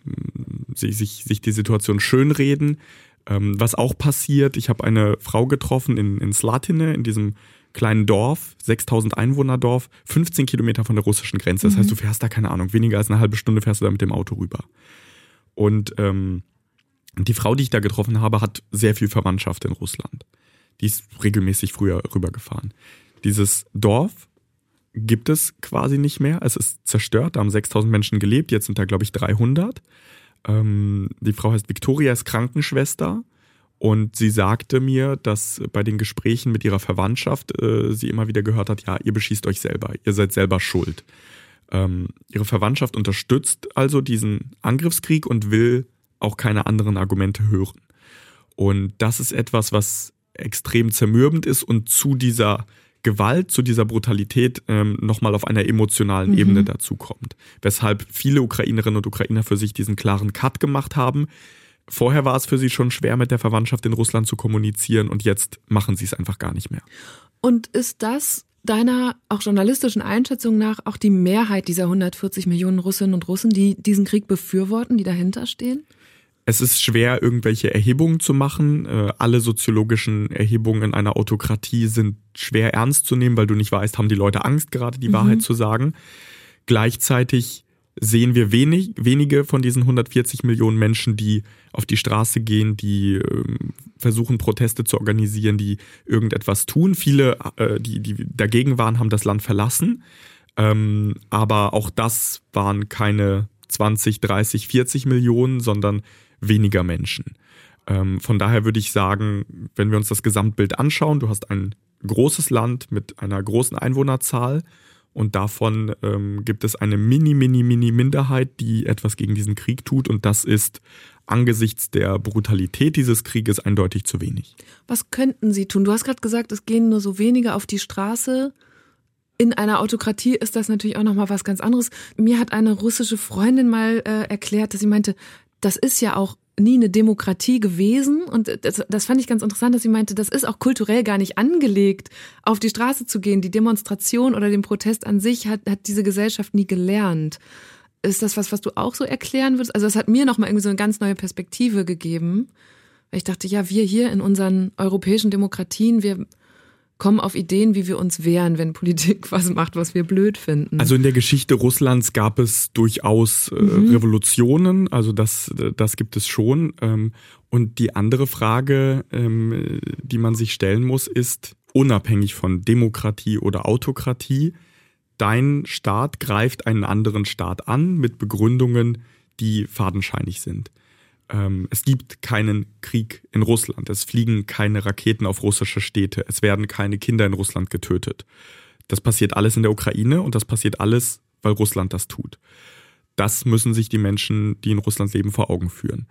sich, sich, sich die Situation schönreden. Ähm, was auch passiert, ich habe eine Frau getroffen in, in Slatine, in diesem kleinen Dorf, 6000 Einwohner Dorf, 15 Kilometer von der russischen Grenze. Das mhm. heißt, du fährst da, keine Ahnung, weniger als eine halbe Stunde fährst du da mit dem Auto rüber. Und ähm, die Frau, die ich da getroffen habe, hat sehr viel Verwandtschaft in Russland. Die ist regelmäßig früher rübergefahren. Dieses Dorf gibt es quasi nicht mehr. Es ist zerstört. Da haben 6000 Menschen gelebt. Jetzt sind da, glaube ich, 300. Ähm, die Frau heißt Victoria, ist Krankenschwester. Und sie sagte mir, dass bei den Gesprächen mit ihrer Verwandtschaft äh, sie immer wieder gehört hat, ja, ihr beschießt euch selber, ihr seid selber schuld. Ähm, ihre Verwandtschaft unterstützt also diesen Angriffskrieg und will auch keine anderen Argumente hören. Und das ist etwas, was extrem zermürbend ist und zu dieser Gewalt, zu dieser Brutalität ähm, nochmal auf einer emotionalen mhm. Ebene dazu kommt. Weshalb viele Ukrainerinnen und Ukrainer für sich diesen klaren Cut gemacht haben. Vorher war es für sie schon schwer, mit der Verwandtschaft in Russland zu kommunizieren und jetzt machen sie es einfach gar nicht mehr. Und ist das deiner auch journalistischen Einschätzung nach auch die Mehrheit dieser 140 Millionen Russinnen und Russen, die diesen Krieg befürworten, die dahinter stehen? Es ist schwer, irgendwelche Erhebungen zu machen. Äh, alle soziologischen Erhebungen in einer Autokratie sind schwer ernst zu nehmen, weil du nicht weißt, haben die Leute Angst, gerade die mhm. Wahrheit zu sagen. Gleichzeitig sehen wir wenig, wenige von diesen 140 Millionen Menschen, die auf die Straße gehen, die äh, versuchen, Proteste zu organisieren, die irgendetwas tun. Viele, äh, die, die dagegen waren, haben das Land verlassen. Ähm, aber auch das waren keine 20, 30, 40 Millionen, sondern weniger Menschen. Ähm, von daher würde ich sagen, wenn wir uns das Gesamtbild anschauen, du hast ein großes Land mit einer großen Einwohnerzahl und davon ähm, gibt es eine mini, mini, mini Minderheit, die etwas gegen diesen Krieg tut und das ist angesichts der Brutalität dieses Krieges eindeutig zu wenig. Was könnten Sie tun? Du hast gerade gesagt, es gehen nur so wenige auf die Straße. In einer Autokratie ist das natürlich auch noch mal was ganz anderes. Mir hat eine russische Freundin mal äh, erklärt, dass sie meinte, das ist ja auch nie eine Demokratie gewesen. Und das, das fand ich ganz interessant, dass sie meinte, das ist auch kulturell gar nicht angelegt, auf die Straße zu gehen. Die Demonstration oder den Protest an sich hat, hat diese Gesellschaft nie gelernt. Ist das was, was du auch so erklären würdest? Also es hat mir nochmal irgendwie so eine ganz neue Perspektive gegeben. Weil ich dachte, ja, wir hier in unseren europäischen Demokratien, wir kommen auf Ideen, wie wir uns wehren, wenn Politik was macht, was wir blöd finden. Also in der Geschichte Russlands gab es durchaus äh, mhm. Revolutionen, also das, das gibt es schon. Ähm, und die andere Frage, ähm, die man sich stellen muss, ist, unabhängig von Demokratie oder Autokratie, dein Staat greift einen anderen Staat an mit Begründungen, die fadenscheinig sind. Ähm, es gibt keinen Krieg in Russland. Es fliegen keine Raketen auf russische Städte. Es werden keine Kinder in Russland getötet. Das passiert alles in der Ukraine und das passiert alles, weil Russland das tut. Das müssen sich die Menschen, die in Russland leben, vor Augen führen.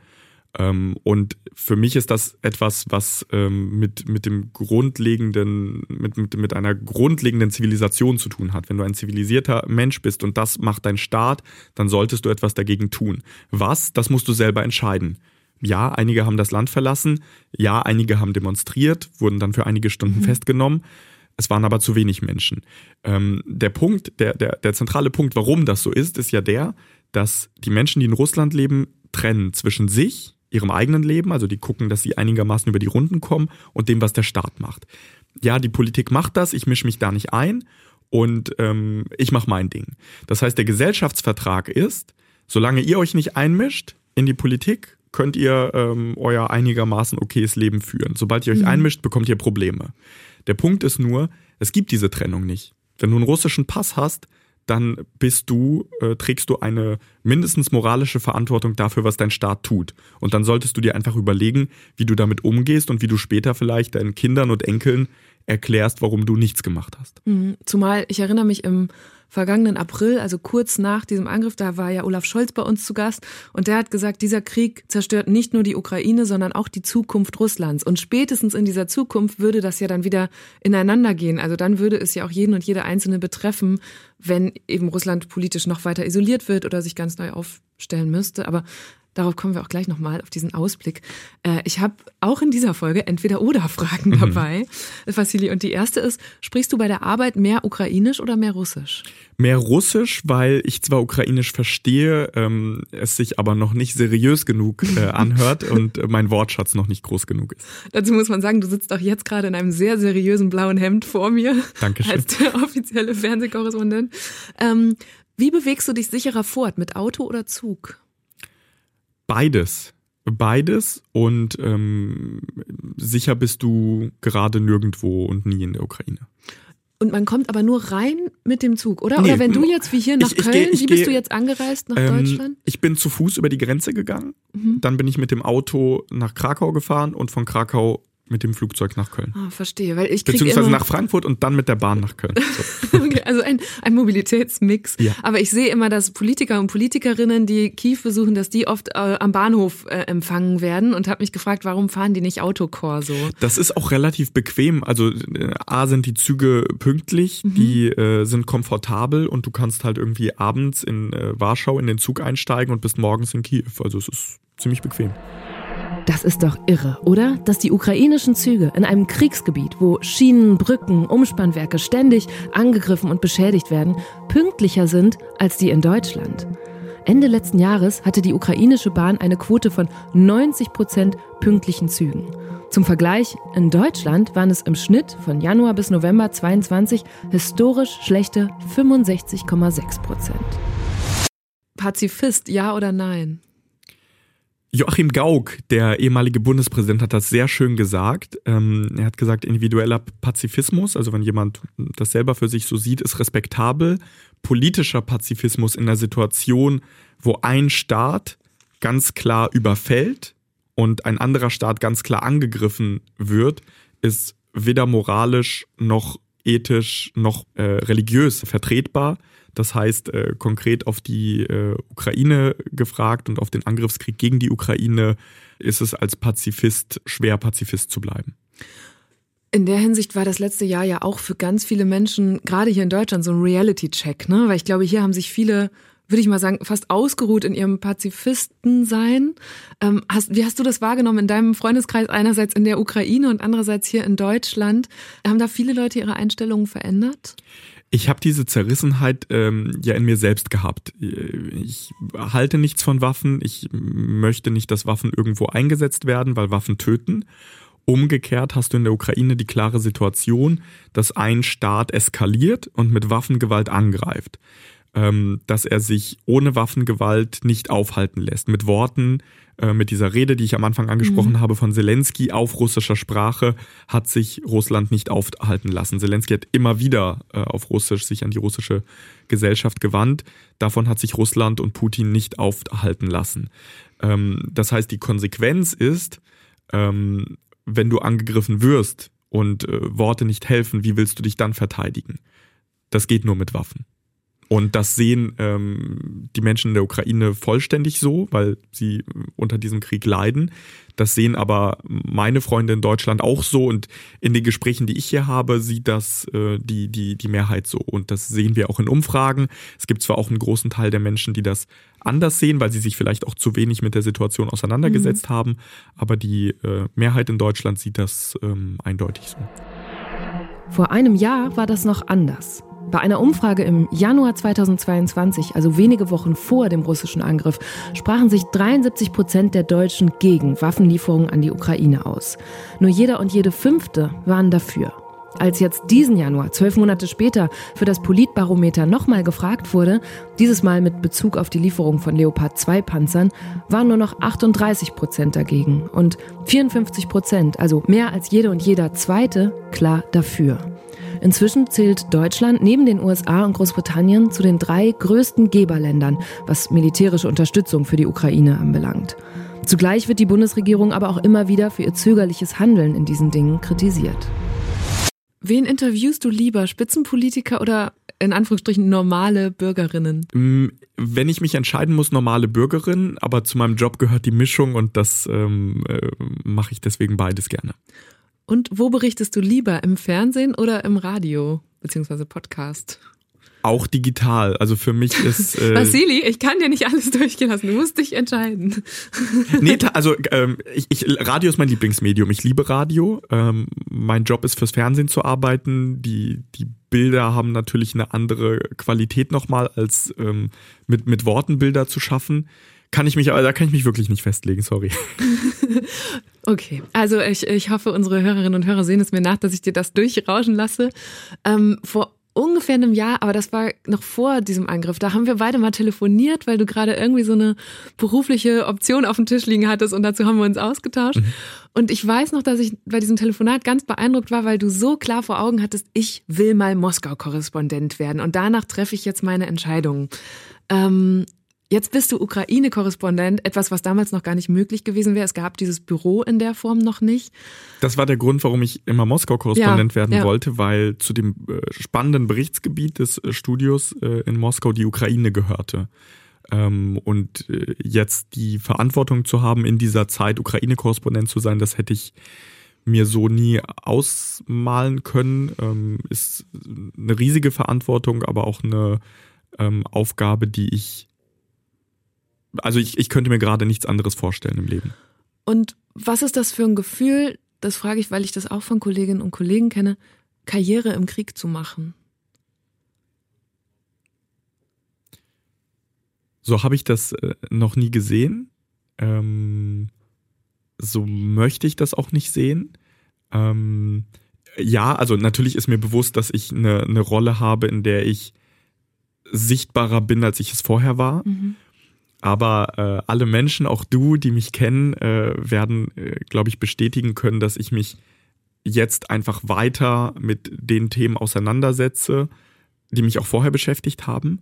Ähm, und für mich ist das etwas, was ähm, mit, mit dem grundlegenden, mit, mit, mit einer grundlegenden Zivilisation zu tun hat. Wenn du ein zivilisierter Mensch bist und das macht dein Staat, dann solltest du etwas dagegen tun. Was? Das musst du selber entscheiden. Ja, einige haben das Land verlassen. Ja, einige haben demonstriert, wurden dann für einige Stunden mhm. festgenommen. Es waren aber zu wenig Menschen. Ähm, der Punkt, der, der, der zentrale Punkt, warum das so ist, ist ja der, dass die Menschen, die in Russland leben, trennen zwischen sich, ihrem eigenen Leben, also die gucken, dass sie einigermaßen über die Runden kommen und dem, was der Staat macht. Ja, die Politik macht das, ich mische mich da nicht ein und ähm, ich mache mein Ding. Das heißt, der Gesellschaftsvertrag ist, solange ihr euch nicht einmischt in die Politik, könnt ihr ähm, euer einigermaßen okayes Leben führen. Sobald ihr euch mhm. einmischt, bekommt ihr Probleme. Der Punkt ist nur, es gibt diese Trennung nicht. Wenn du einen russischen Pass hast, dann bist du, äh, trägst du eine mindestens moralische Verantwortung dafür, was dein Staat tut. Und dann solltest du dir einfach überlegen, wie du damit umgehst und wie du später vielleicht deinen Kindern und Enkeln erklärst, warum du nichts gemacht hast. Mhm. Zumal ich erinnere mich im vergangenen April, also kurz nach diesem Angriff, da war ja Olaf Scholz bei uns zu Gast und der hat gesagt, dieser Krieg zerstört nicht nur die Ukraine, sondern auch die Zukunft Russlands. Und spätestens in dieser Zukunft würde das ja dann wieder ineinander gehen. Also dann würde es ja auch jeden und jede Einzelne betreffen, wenn eben Russland politisch noch weiter isoliert wird oder sich ganz neu aufstellen müsste. Aber Darauf kommen wir auch gleich nochmal auf diesen Ausblick. Äh, ich habe auch in dieser Folge entweder oder Fragen mhm. dabei, Vassili. Und die erste ist, sprichst du bei der Arbeit mehr Ukrainisch oder mehr Russisch? Mehr Russisch, weil ich zwar Ukrainisch verstehe, ähm, es sich aber noch nicht seriös genug äh, anhört und mein Wortschatz noch nicht groß genug ist. Dazu muss man sagen, du sitzt auch jetzt gerade in einem sehr seriösen blauen Hemd vor mir. Dankeschön. Als der offizielle Fernsehkorrespondent. Ähm, wie bewegst du dich sicherer fort, mit Auto oder Zug? Beides. Beides und ähm, sicher bist du gerade nirgendwo und nie in der Ukraine. Und man kommt aber nur rein mit dem Zug, oder? Nee, oder wenn du jetzt wie hier nach ich, ich Köln, geh, wie bist geh, du jetzt angereist nach ähm, Deutschland? Ich bin zu Fuß über die Grenze gegangen, mhm. dann bin ich mit dem Auto nach Krakau gefahren und von Krakau mit dem Flugzeug nach Köln. Ah, verstehe, weil ich Beziehungsweise nach Frankfurt und dann mit der Bahn nach Köln. So. okay, also ein, ein Mobilitätsmix. Ja. Aber ich sehe immer, dass Politiker und Politikerinnen, die Kiew besuchen, dass die oft äh, am Bahnhof äh, empfangen werden und habe mich gefragt, warum fahren die nicht Autokorso? Das ist auch relativ bequem. Also äh, A sind die Züge pünktlich, mhm. die äh, sind komfortabel und du kannst halt irgendwie abends in äh, Warschau in den Zug einsteigen und bist morgens in Kiew. Also es ist ziemlich bequem. Das ist doch irre, oder? Dass die ukrainischen Züge in einem Kriegsgebiet, wo Schienen, Brücken, Umspannwerke ständig angegriffen und beschädigt werden, pünktlicher sind als die in Deutschland. Ende letzten Jahres hatte die ukrainische Bahn eine Quote von 90 Prozent pünktlichen Zügen. Zum Vergleich, in Deutschland waren es im Schnitt von Januar bis November 22 historisch schlechte 65,6 Prozent. Pazifist, ja oder nein? Joachim Gauck, der ehemalige Bundespräsident, hat das sehr schön gesagt. Ähm, er hat gesagt, individueller Pazifismus, also wenn jemand das selber für sich so sieht, ist respektabel. Politischer Pazifismus in der Situation, wo ein Staat ganz klar überfällt und ein anderer Staat ganz klar angegriffen wird, ist weder moralisch noch ethisch noch äh, religiös vertretbar. Das heißt, äh, konkret auf die äh, Ukraine gefragt und auf den Angriffskrieg gegen die Ukraine ist es als Pazifist schwer, Pazifist zu bleiben. In der Hinsicht war das letzte Jahr ja auch für ganz viele Menschen, gerade hier in Deutschland, so ein Reality-Check, ne? Weil ich glaube, hier haben sich viele, würde ich mal sagen, fast ausgeruht in ihrem Pazifistensein. Ähm, hast, wie hast du das wahrgenommen in deinem Freundeskreis, einerseits in der Ukraine und andererseits hier in Deutschland? Haben da viele Leute ihre Einstellungen verändert? Ich habe diese Zerrissenheit ähm, ja in mir selbst gehabt. Ich halte nichts von Waffen. Ich möchte nicht, dass Waffen irgendwo eingesetzt werden, weil Waffen töten. Umgekehrt hast du in der Ukraine die klare Situation, dass ein Staat eskaliert und mit Waffengewalt angreift. Ähm, dass er sich ohne Waffengewalt nicht aufhalten lässt. Mit Worten, äh, mit dieser Rede, die ich am Anfang angesprochen mhm. habe von Zelensky auf russischer Sprache, hat sich Russland nicht aufhalten lassen. Zelensky hat immer wieder äh, auf Russisch sich an die russische Gesellschaft gewandt. Davon hat sich Russland und Putin nicht aufhalten lassen. Ähm, das heißt, die Konsequenz ist, ähm, wenn du angegriffen wirst und äh, Worte nicht helfen, wie willst du dich dann verteidigen? Das geht nur mit Waffen. Und das sehen ähm, die Menschen in der Ukraine vollständig so, weil sie unter diesem Krieg leiden. Das sehen aber meine Freunde in Deutschland auch so. Und in den Gesprächen, die ich hier habe, sieht das äh, die, die, die Mehrheit so. Und das sehen wir auch in Umfragen. Es gibt zwar auch einen großen Teil der Menschen, die das anders sehen, weil sie sich vielleicht auch zu wenig mit der Situation auseinandergesetzt mhm. haben. Aber die äh, Mehrheit in Deutschland sieht das ähm, eindeutig so. Vor einem Jahr war das noch anders. Bei einer Umfrage im Januar 2022, also wenige Wochen vor dem russischen Angriff, sprachen sich 73 Prozent der Deutschen gegen Waffenlieferungen an die Ukraine aus. Nur jeder und jede fünfte waren dafür. Als jetzt diesen Januar, zwölf Monate später, für das Politbarometer nochmal gefragt wurde, dieses Mal mit Bezug auf die Lieferung von Leopard 2 Panzern, waren nur noch 38 Prozent dagegen und 54 Prozent, also mehr als jede und jeder zweite, klar dafür. Inzwischen zählt Deutschland neben den USA und Großbritannien zu den drei größten Geberländern, was militärische Unterstützung für die Ukraine anbelangt. Zugleich wird die Bundesregierung aber auch immer wieder für ihr zögerliches Handeln in diesen Dingen kritisiert. Wen interviewst du lieber, Spitzenpolitiker oder in Anführungsstrichen normale Bürgerinnen? Mm, wenn ich mich entscheiden muss, normale Bürgerinnen, aber zu meinem Job gehört die Mischung und das ähm, äh, mache ich deswegen beides gerne. Und wo berichtest du lieber, im Fernsehen oder im Radio, beziehungsweise Podcast? Auch digital. Also für mich ist. Äh Vasili, ich kann dir nicht alles durchgehen lassen. Du musst dich entscheiden. nee, also ähm, ich, ich, Radio ist mein Lieblingsmedium. Ich liebe Radio. Ähm, mein Job ist fürs Fernsehen zu arbeiten. Die, die Bilder haben natürlich eine andere Qualität nochmal, als ähm, mit, mit Worten Bilder zu schaffen kann ich mich, da kann ich mich wirklich nicht festlegen, sorry. okay, also ich, ich hoffe, unsere Hörerinnen und Hörer sehen es mir nach, dass ich dir das durchrauschen lasse. Ähm, vor ungefähr einem Jahr, aber das war noch vor diesem Angriff. Da haben wir beide mal telefoniert, weil du gerade irgendwie so eine berufliche Option auf dem Tisch liegen hattest und dazu haben wir uns ausgetauscht. Mhm. Und ich weiß noch, dass ich bei diesem Telefonat ganz beeindruckt war, weil du so klar vor Augen hattest, ich will mal Moskau-Korrespondent werden und danach treffe ich jetzt meine Entscheidung. Ähm, Jetzt bist du Ukraine-Korrespondent, etwas, was damals noch gar nicht möglich gewesen wäre. Es gab dieses Büro in der Form noch nicht. Das war der Grund, warum ich immer Moskau-Korrespondent ja, werden ja. wollte, weil zu dem äh, spannenden Berichtsgebiet des äh, Studios äh, in Moskau die Ukraine gehörte. Ähm, und jetzt die Verantwortung zu haben, in dieser Zeit Ukraine-Korrespondent zu sein, das hätte ich mir so nie ausmalen können. Ähm, ist eine riesige Verantwortung, aber auch eine ähm, Aufgabe, die ich also ich, ich könnte mir gerade nichts anderes vorstellen im Leben. Und was ist das für ein Gefühl, das frage ich, weil ich das auch von Kolleginnen und Kollegen kenne, Karriere im Krieg zu machen? So habe ich das äh, noch nie gesehen. Ähm, so möchte ich das auch nicht sehen. Ähm, ja, also natürlich ist mir bewusst, dass ich eine, eine Rolle habe, in der ich sichtbarer bin, als ich es vorher war. Mhm. Aber äh, alle Menschen, auch du, die mich kennen, äh, werden, äh, glaube ich, bestätigen können, dass ich mich jetzt einfach weiter mit den Themen auseinandersetze, die mich auch vorher beschäftigt haben.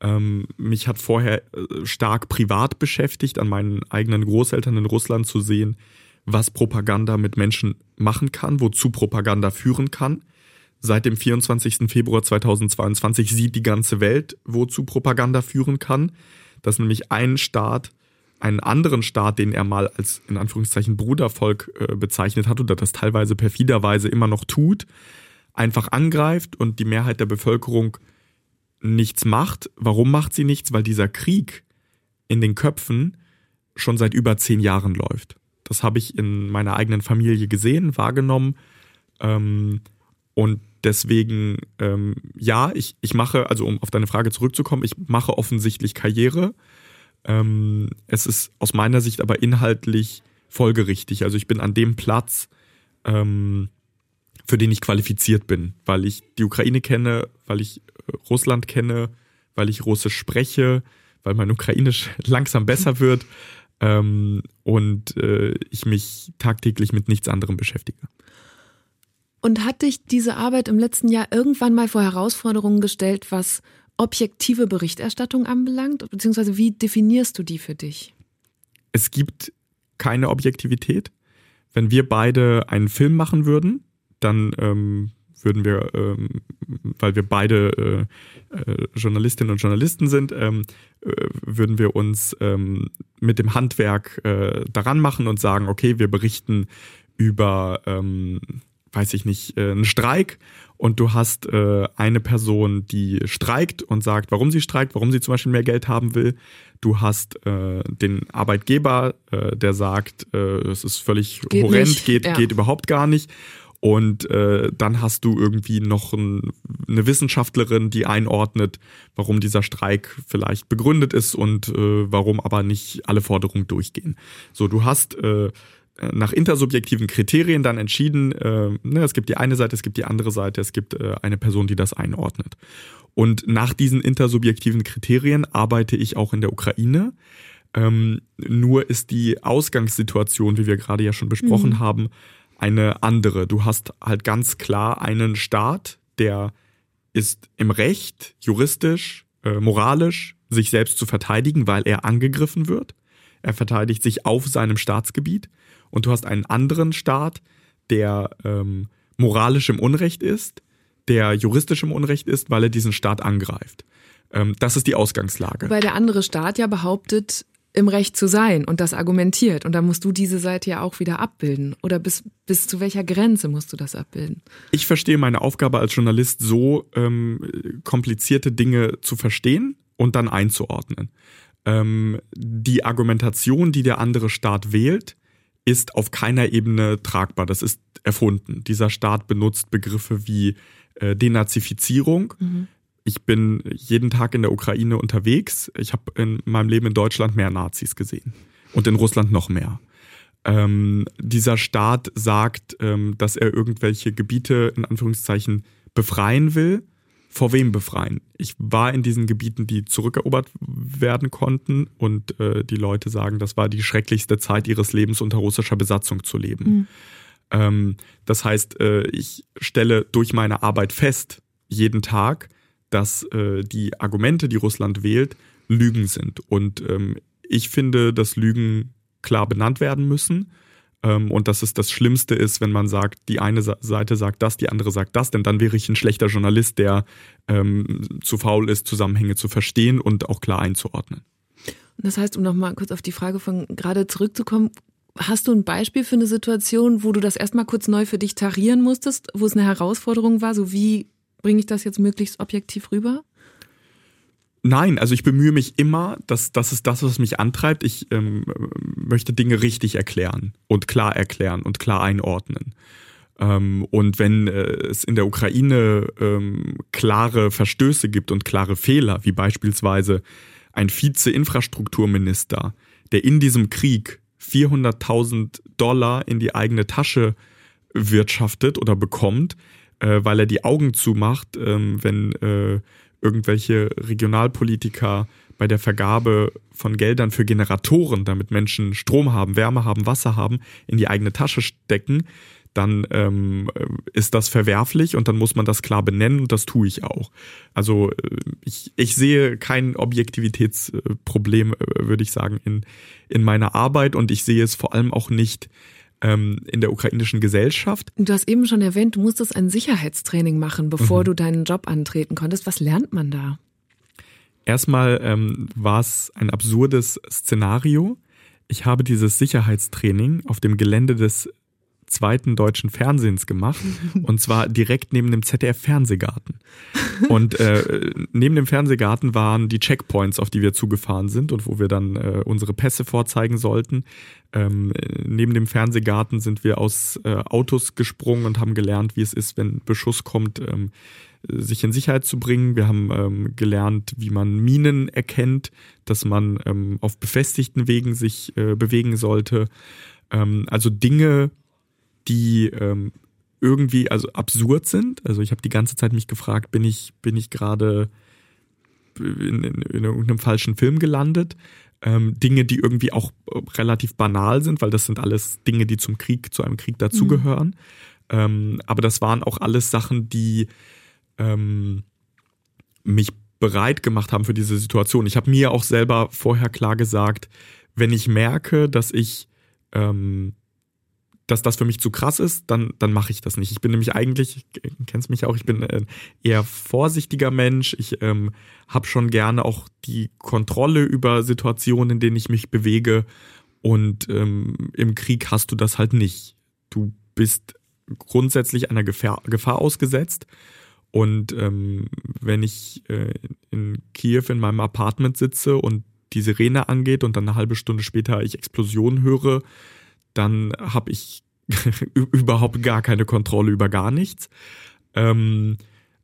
Ähm, mich hat vorher äh, stark privat beschäftigt, an meinen eigenen Großeltern in Russland zu sehen, was Propaganda mit Menschen machen kann, wozu Propaganda führen kann. Seit dem 24. Februar 2022 sieht die ganze Welt, wozu Propaganda führen kann dass nämlich ein Staat einen anderen Staat, den er mal als in Anführungszeichen Brudervolk äh, bezeichnet hat oder das teilweise perfiderweise immer noch tut, einfach angreift und die Mehrheit der Bevölkerung nichts macht. Warum macht sie nichts? Weil dieser Krieg in den Köpfen schon seit über zehn Jahren läuft. Das habe ich in meiner eigenen Familie gesehen, wahrgenommen. Ähm, und deswegen, ähm, ja, ich, ich mache, also um auf deine Frage zurückzukommen, ich mache offensichtlich Karriere. Ähm, es ist aus meiner Sicht aber inhaltlich folgerichtig. Also ich bin an dem Platz, ähm, für den ich qualifiziert bin, weil ich die Ukraine kenne, weil ich äh, Russland kenne, weil ich Russisch spreche, weil mein Ukrainisch langsam besser wird ähm, und äh, ich mich tagtäglich mit nichts anderem beschäftige. Und hat dich diese Arbeit im letzten Jahr irgendwann mal vor Herausforderungen gestellt, was objektive Berichterstattung anbelangt? Beziehungsweise wie definierst du die für dich? Es gibt keine Objektivität. Wenn wir beide einen Film machen würden, dann ähm, würden wir, ähm, weil wir beide äh, äh, Journalistinnen und Journalisten sind, ähm, äh, würden wir uns ähm, mit dem Handwerk äh, daran machen und sagen, okay, wir berichten über, ähm, weiß ich nicht, äh, einen Streik und du hast äh, eine Person, die streikt und sagt, warum sie streikt, warum sie zum Beispiel mehr Geld haben will. Du hast äh, den Arbeitgeber, äh, der sagt, äh, es ist völlig geht horrend, nicht. geht, ja. geht überhaupt gar nicht. Und äh, dann hast du irgendwie noch ein, eine Wissenschaftlerin, die einordnet, warum dieser Streik vielleicht begründet ist und äh, warum aber nicht alle Forderungen durchgehen. So, du hast äh, nach intersubjektiven Kriterien dann entschieden, äh, ne, es gibt die eine Seite, es gibt die andere Seite, es gibt äh, eine Person, die das einordnet. Und nach diesen intersubjektiven Kriterien arbeite ich auch in der Ukraine. Ähm, nur ist die Ausgangssituation, wie wir gerade ja schon besprochen mhm. haben, eine andere. Du hast halt ganz klar einen Staat, der ist im Recht, juristisch, äh, moralisch, sich selbst zu verteidigen, weil er angegriffen wird. Er verteidigt sich auf seinem Staatsgebiet. Und du hast einen anderen Staat, der ähm, moralisch im Unrecht ist, der juristisch im Unrecht ist, weil er diesen Staat angreift. Ähm, das ist die Ausgangslage. Weil der andere Staat ja behauptet, im Recht zu sein und das argumentiert. Und da musst du diese Seite ja auch wieder abbilden. Oder bis, bis zu welcher Grenze musst du das abbilden? Ich verstehe meine Aufgabe als Journalist so, ähm, komplizierte Dinge zu verstehen und dann einzuordnen. Ähm, die Argumentation, die der andere Staat wählt, ist auf keiner Ebene tragbar. Das ist erfunden. Dieser Staat benutzt Begriffe wie äh, Denazifizierung. Mhm ich bin jeden Tag in der Ukraine unterwegs. Ich habe in meinem Leben in Deutschland mehr Nazis gesehen und in Russland noch mehr. Ähm, dieser Staat sagt, ähm, dass er irgendwelche Gebiete in Anführungszeichen befreien will. Vor wem befreien? Ich war in diesen Gebieten, die zurückerobert werden konnten und äh, die Leute sagen, das war die schrecklichste Zeit ihres Lebens unter russischer Besatzung zu leben. Mhm. Ähm, das heißt, äh, ich stelle durch meine Arbeit fest, jeden Tag, dass äh, die Argumente, die Russland wählt, Lügen sind. Und ähm, ich finde, dass Lügen klar benannt werden müssen. Ähm, und dass es das Schlimmste ist, wenn man sagt, die eine Seite sagt das, die andere sagt das, denn dann wäre ich ein schlechter Journalist, der ähm, zu faul ist, Zusammenhänge zu verstehen und auch klar einzuordnen. Das heißt, um nochmal kurz auf die Frage von gerade zurückzukommen, Hast du ein Beispiel für eine Situation, wo du das erstmal kurz neu für dich tarieren musstest, wo es eine Herausforderung war? So wie bringe ich das jetzt möglichst objektiv rüber? Nein, also ich bemühe mich immer, dass das ist das, was mich antreibt. Ich ähm, möchte Dinge richtig erklären und klar erklären und klar einordnen. Ähm, und wenn äh, es in der Ukraine ähm, klare Verstöße gibt und klare Fehler, wie beispielsweise ein Vize-Infrastrukturminister, der in diesem Krieg 400.000 Dollar in die eigene Tasche wirtschaftet oder bekommt, äh, weil er die Augen zumacht, ähm, wenn äh, irgendwelche Regionalpolitiker bei der Vergabe von Geldern für Generatoren, damit Menschen Strom haben, Wärme haben, Wasser haben, in die eigene Tasche stecken, dann ähm, ist das verwerflich und dann muss man das klar benennen und das tue ich auch. Also äh, ich, ich sehe kein Objektivitätsproblem, äh, würde ich sagen, in, in meiner Arbeit und ich sehe es vor allem auch nicht ähm, in der ukrainischen Gesellschaft. Du hast eben schon erwähnt, du musstest ein Sicherheitstraining machen, bevor mhm. du deinen Job antreten konntest. Was lernt man da? Erstmal ähm, war es ein absurdes Szenario. Ich habe dieses Sicherheitstraining auf dem Gelände des zweiten deutschen Fernsehens gemacht und zwar direkt neben dem ZDF Fernsehgarten. Und äh, neben dem Fernsehgarten waren die Checkpoints, auf die wir zugefahren sind und wo wir dann äh, unsere Pässe vorzeigen sollten. Ähm, neben dem Fernsehgarten sind wir aus äh, Autos gesprungen und haben gelernt, wie es ist, wenn Beschuss kommt, ähm, sich in Sicherheit zu bringen. Wir haben ähm, gelernt, wie man Minen erkennt, dass man ähm, auf befestigten Wegen sich äh, bewegen sollte. Ähm, also Dinge, die ähm, irgendwie also absurd sind. Also ich habe die ganze Zeit mich gefragt, bin ich bin ich gerade in, in, in, irgendeinem falschen Film gelandet? Ähm, Dinge, die irgendwie auch äh, relativ banal sind, weil das sind alles Dinge, die zum Krieg, zu einem Krieg dazugehören. Mhm. Ähm, aber das waren auch alles Sachen, die ähm, mich bereit gemacht haben für diese Situation. Ich habe mir auch selber vorher klar gesagt, wenn ich merke, dass ich ähm, dass das für mich zu krass ist, dann, dann mache ich das nicht. Ich bin nämlich eigentlich, kennst mich auch, ich bin ein eher vorsichtiger Mensch. Ich ähm, habe schon gerne auch die Kontrolle über Situationen, in denen ich mich bewege. Und ähm, im Krieg hast du das halt nicht. Du bist grundsätzlich einer Gefahr, Gefahr ausgesetzt. Und ähm, wenn ich äh, in Kiew in meinem Apartment sitze und die Sirene angeht und dann eine halbe Stunde später ich Explosionen höre, dann habe ich überhaupt gar keine Kontrolle über gar nichts. Ähm,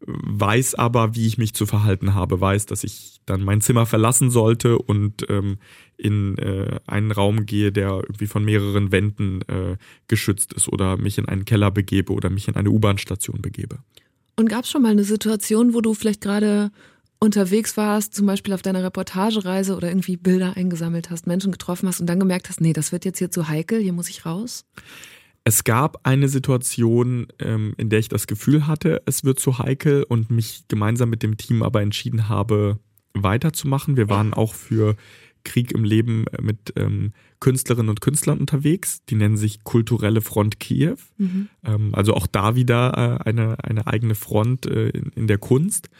weiß aber, wie ich mich zu verhalten habe, weiß, dass ich dann mein Zimmer verlassen sollte und ähm, in äh, einen Raum gehe, der irgendwie von mehreren Wänden äh, geschützt ist oder mich in einen Keller begebe oder mich in eine U-Bahn-Station begebe. Und gab es schon mal eine Situation, wo du vielleicht gerade unterwegs warst, zum Beispiel auf deiner Reportagereise oder irgendwie Bilder eingesammelt hast, Menschen getroffen hast und dann gemerkt hast, nee, das wird jetzt hier zu heikel, hier muss ich raus? Es gab eine Situation, ähm, in der ich das Gefühl hatte, es wird zu heikel und mich gemeinsam mit dem Team aber entschieden habe, weiterzumachen. Wir waren auch für Krieg im Leben mit ähm, Künstlerinnen und Künstlern unterwegs. Die nennen sich Kulturelle Front Kiew. Mhm. Ähm, also auch da wieder äh, eine, eine eigene Front äh, in, in der Kunst.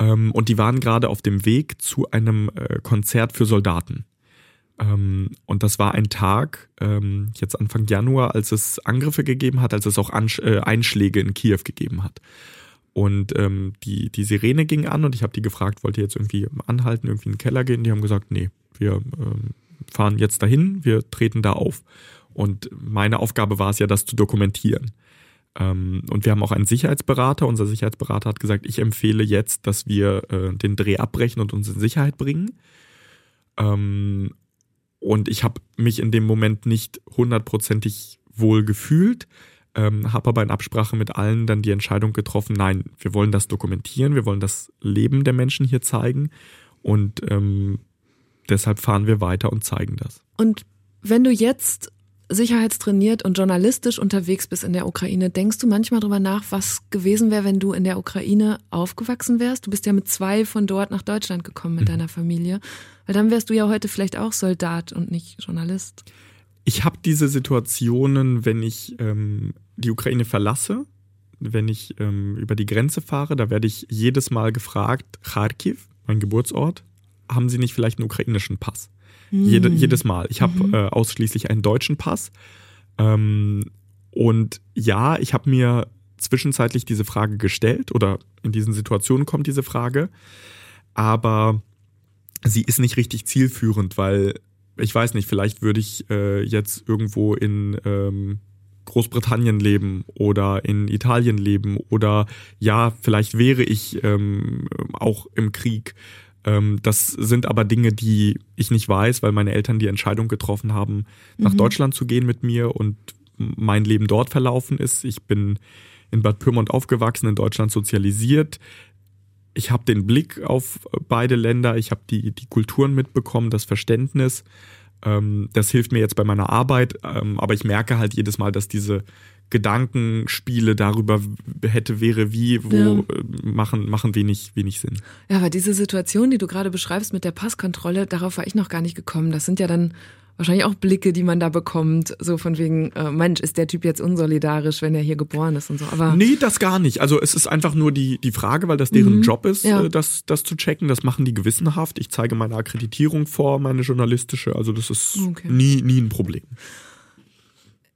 Ähm, und die waren gerade auf dem Weg zu einem äh, Konzert für Soldaten. Ähm, und das war ein Tag, ähm, jetzt Anfang Januar, als es Angriffe gegeben hat, als es auch Ansch äh, Einschläge in Kiew gegeben hat. Und ähm, die, die Sirene ging an und ich habe die gefragt, wollt ihr jetzt irgendwie anhalten, irgendwie in den Keller gehen? Die haben gesagt, nee, wir ähm, fahren jetzt dahin, wir treten da auf. Und meine Aufgabe war es ja, das zu dokumentieren. Ähm, und wir haben auch einen Sicherheitsberater. Unser Sicherheitsberater hat gesagt, ich empfehle jetzt, dass wir äh, den Dreh abbrechen und uns in Sicherheit bringen. Ähm, und ich habe mich in dem Moment nicht hundertprozentig wohl gefühlt, ähm, habe aber in Absprache mit allen dann die Entscheidung getroffen, nein, wir wollen das dokumentieren, wir wollen das Leben der Menschen hier zeigen und deshalb fahren wir weiter und zeigen das. Und wenn du jetzt sicherheitstrainiert und journalistisch unterwegs bist in der Ukraine, denkst du manchmal darüber nach, was gewesen wäre, wenn du in der Ukraine aufgewachsen wärst? Du bist ja mit zwei von dort nach Deutschland gekommen mit mhm. deiner Familie. Weil dann wärst du ja heute vielleicht auch Soldat und nicht Journalist. Ich habe diese Situationen, wenn ich ähm, die Ukraine verlasse, wenn ich ähm, über die Grenze fahre, da werde ich jedes Mal gefragt, Kharkiv, mein Geburtsort, haben Sie nicht vielleicht einen ukrainischen Pass? Mhm. Jede, jedes Mal. Ich habe mhm. äh, ausschließlich einen deutschen Pass. Ähm, und ja, ich habe mir zwischenzeitlich diese Frage gestellt oder in diesen Situationen kommt diese Frage. Aber sie ist nicht richtig zielführend, weil ich weiß nicht, vielleicht würde ich äh, jetzt irgendwo in ähm, Großbritannien leben oder in Italien leben oder ja, vielleicht wäre ich ähm, auch im Krieg. Ähm, das sind aber Dinge, die ich nicht weiß, weil meine Eltern die Entscheidung getroffen haben, nach mhm. Deutschland zu gehen mit mir und mein Leben dort verlaufen ist. Ich bin in Bad Pyrmont aufgewachsen, in Deutschland sozialisiert. Ich habe den Blick auf beide Länder, ich habe die, die Kulturen mitbekommen, das Verständnis. Ähm, das hilft mir jetzt bei meiner Arbeit, ähm, aber ich merke halt jedes Mal, dass diese Gedankenspiele darüber hätte, wäre, wie, wo, ja. Äh, machen, machen wenig, wenig Sinn. Ja, aber diese Situation, die du gerade beschreibst mit der Passkontrolle, darauf war ich noch gar nicht gekommen. Das sind ja dann wahrscheinlich auch Blicke, die man da bekommt, so von wegen, äh, Mensch, ist der Typ jetzt unsolidarisch, wenn er hier geboren ist und so. Aber nee, das gar nicht. Also es ist einfach nur die, die Frage, weil das deren mhm, Job ist, ja. äh, das, das zu checken. Das machen die gewissenhaft. Ich zeige meine Akkreditierung vor, meine journalistische. Also das ist okay. nie, nie ein Problem.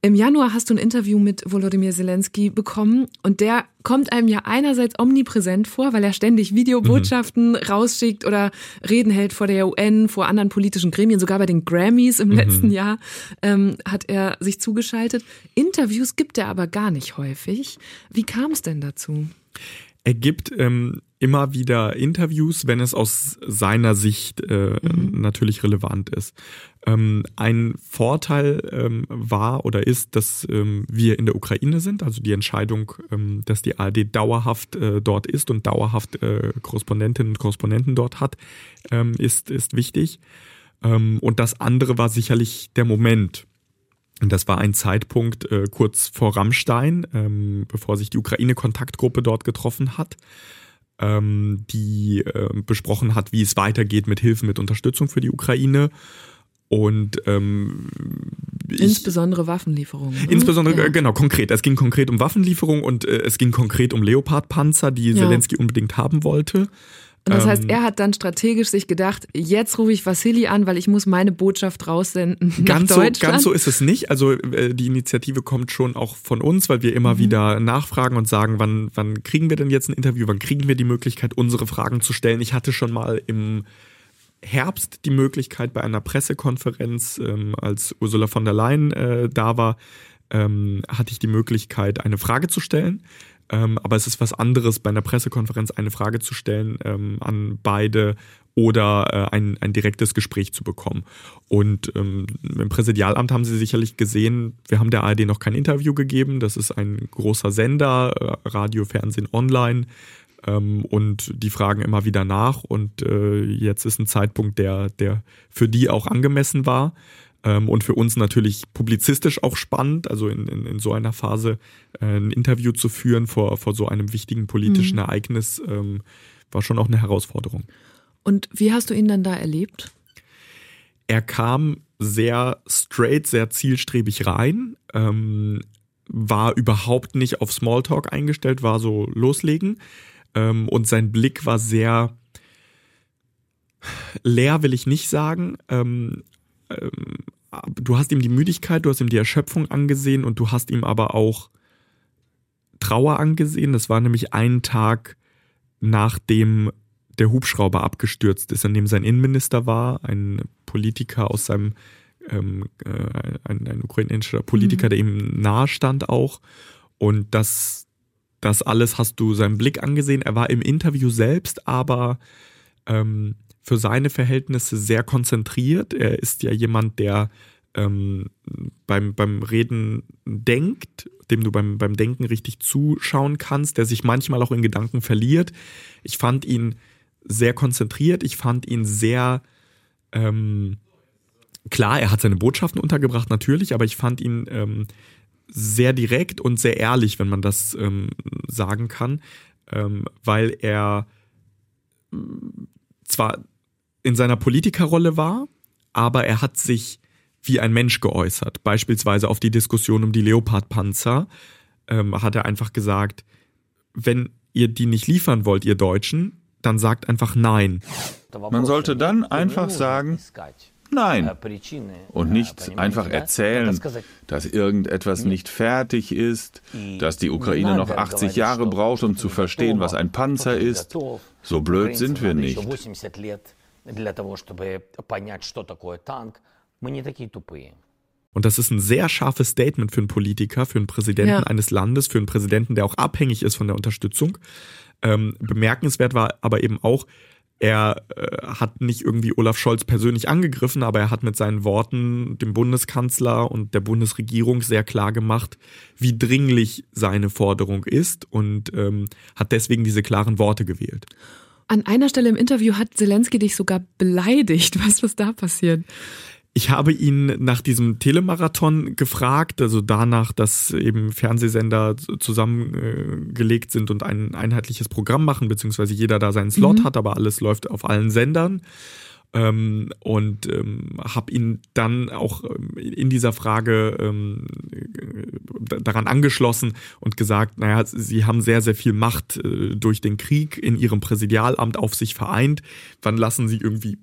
Im Januar hast du ein Interview mit Volodymyr Zelensky bekommen und der kommt einem ja einerseits omnipräsent vor, weil er ständig Videobotschaften mhm. rausschickt oder Reden hält vor der UN, vor anderen politischen Gremien, sogar bei den Grammys im mhm. letzten Jahr ähm, hat er sich zugeschaltet. Interviews gibt er aber gar nicht häufig. Wie kam es denn dazu? Er gibt ähm, immer wieder Interviews, wenn es aus seiner Sicht äh, mhm. natürlich relevant ist. Ähm, ein Vorteil ähm, war oder ist, dass ähm, wir in der Ukraine sind, also die Entscheidung, ähm, dass die ARD dauerhaft äh, dort ist und dauerhaft äh, Korrespondentinnen und Korrespondenten dort hat, ähm, ist, ist wichtig. Ähm, und das andere war sicherlich der Moment. Und das war ein Zeitpunkt äh, kurz vor Rammstein, bevor sich die Ukraine-Kontaktgruppe dort getroffen hat, die äh, besprochen hat, wie es weitergeht mit Hilfen, mit Unterstützung für die Ukraine. Und ähm, insbesondere Waffenlieferungen. Ne? Insbesondere, ja. genau, konkret. Es ging konkret um Waffenlieferungen und äh, es ging konkret um Leopardpanzer, die ja. Zelensky unbedingt haben wollte. Und das heißt, ähm, er hat dann strategisch sich gedacht, jetzt rufe ich Vassili an, weil ich muss meine Botschaft raussenden ganz. So, ganz so ist es nicht. Also äh, die Initiative kommt schon auch von uns, weil wir immer mhm. wieder nachfragen und sagen, wann, wann kriegen wir denn jetzt ein Interview, wann kriegen wir die Möglichkeit, unsere Fragen zu stellen. Ich hatte schon mal im Herbst die Möglichkeit bei einer Pressekonferenz, ähm, als Ursula von der Leyen äh, da war, ähm, hatte ich die Möglichkeit, eine Frage zu stellen. Ähm, aber es ist was anderes, bei einer Pressekonferenz eine Frage zu stellen ähm, an beide oder äh, ein, ein direktes Gespräch zu bekommen. Und ähm, im Präsidialamt haben Sie sicherlich gesehen, wir haben der ARD noch kein Interview gegeben. Das ist ein großer Sender, äh, Radio, Fernsehen, Online. Ähm, und die fragen immer wieder nach. Und äh, jetzt ist ein Zeitpunkt, der, der für die auch angemessen war. Ähm, und für uns natürlich publizistisch auch spannend, also in, in, in so einer Phase äh, ein Interview zu führen vor, vor so einem wichtigen politischen mhm. Ereignis, ähm, war schon auch eine Herausforderung. Und wie hast du ihn dann da erlebt? Er kam sehr straight, sehr zielstrebig rein, ähm, war überhaupt nicht auf Smalltalk eingestellt, war so loslegen. Ähm, und sein Blick war sehr leer, will ich nicht sagen, ähm, ähm, du hast ihm die Müdigkeit, du hast ihm die Erschöpfung angesehen und du hast ihm aber auch Trauer angesehen. Das war nämlich ein Tag nachdem der Hubschrauber abgestürzt ist, an dem sein Innenminister war, ein Politiker aus seinem, ähm, äh, ein, ein, ukrainischer Politiker, mhm. der ihm nahe stand auch. Und das, das alles hast du seinem Blick angesehen. Er war im Interview selbst, aber ähm, für seine Verhältnisse sehr konzentriert. Er ist ja jemand, der ähm, beim, beim Reden denkt, dem du beim, beim Denken richtig zuschauen kannst, der sich manchmal auch in Gedanken verliert. Ich fand ihn sehr konzentriert, ich fand ihn sehr ähm, klar, er hat seine Botschaften untergebracht, natürlich, aber ich fand ihn ähm, sehr direkt und sehr ehrlich, wenn man das ähm, sagen kann, ähm, weil er zwar in seiner Politikerrolle war, aber er hat sich wie ein Mensch geäußert. Beispielsweise auf die Diskussion um die Leopardpanzer ähm, hat er einfach gesagt, wenn ihr die nicht liefern wollt, ihr Deutschen, dann sagt einfach Nein. Man sollte dann einfach sagen, Nein. Und nicht einfach erzählen, dass irgendetwas nicht fertig ist, dass die Ukraine noch 80 Jahre braucht, um zu verstehen, was ein Panzer ist. So blöd sind wir nicht. Und das ist ein sehr scharfes Statement für einen Politiker, für einen Präsidenten ja. eines Landes, für einen Präsidenten, der auch abhängig ist von der Unterstützung. Ähm, bemerkenswert war aber eben auch, er äh, hat nicht irgendwie Olaf Scholz persönlich angegriffen, aber er hat mit seinen Worten dem Bundeskanzler und der Bundesregierung sehr klar gemacht, wie dringlich seine Forderung ist und ähm, hat deswegen diese klaren Worte gewählt. An einer Stelle im Interview hat Zelensky dich sogar beleidigt. Was ist da passiert? Ich habe ihn nach diesem Telemarathon gefragt, also danach, dass eben Fernsehsender zusammengelegt sind und ein einheitliches Programm machen, beziehungsweise jeder da seinen Slot mhm. hat, aber alles läuft auf allen Sendern. Ähm, und ähm, habe ihn dann auch ähm, in dieser Frage ähm, daran angeschlossen und gesagt, naja, sie haben sehr, sehr viel Macht äh, durch den Krieg in ihrem Präsidialamt auf sich vereint. Wann lassen sie irgendwie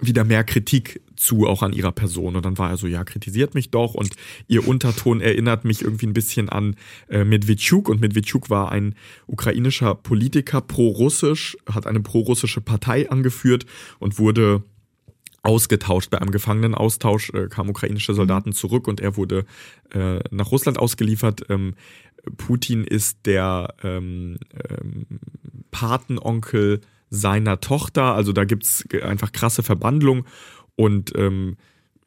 wieder mehr Kritik zu, auch an ihrer Person. Und dann war er so, ja, kritisiert mich doch. Und ihr Unterton erinnert mich irgendwie ein bisschen an äh, Medvedchuk. Und Medvedchuk war ein ukrainischer Politiker, pro-russisch, hat eine pro-russische Partei angeführt und wurde ausgetauscht. Bei einem Gefangenenaustausch äh, kamen ukrainische Soldaten zurück und er wurde äh, nach Russland ausgeliefert. Ähm, Putin ist der ähm, ähm, Patenonkel seiner Tochter. Also da gibt's einfach krasse Verbandlung. Und ähm,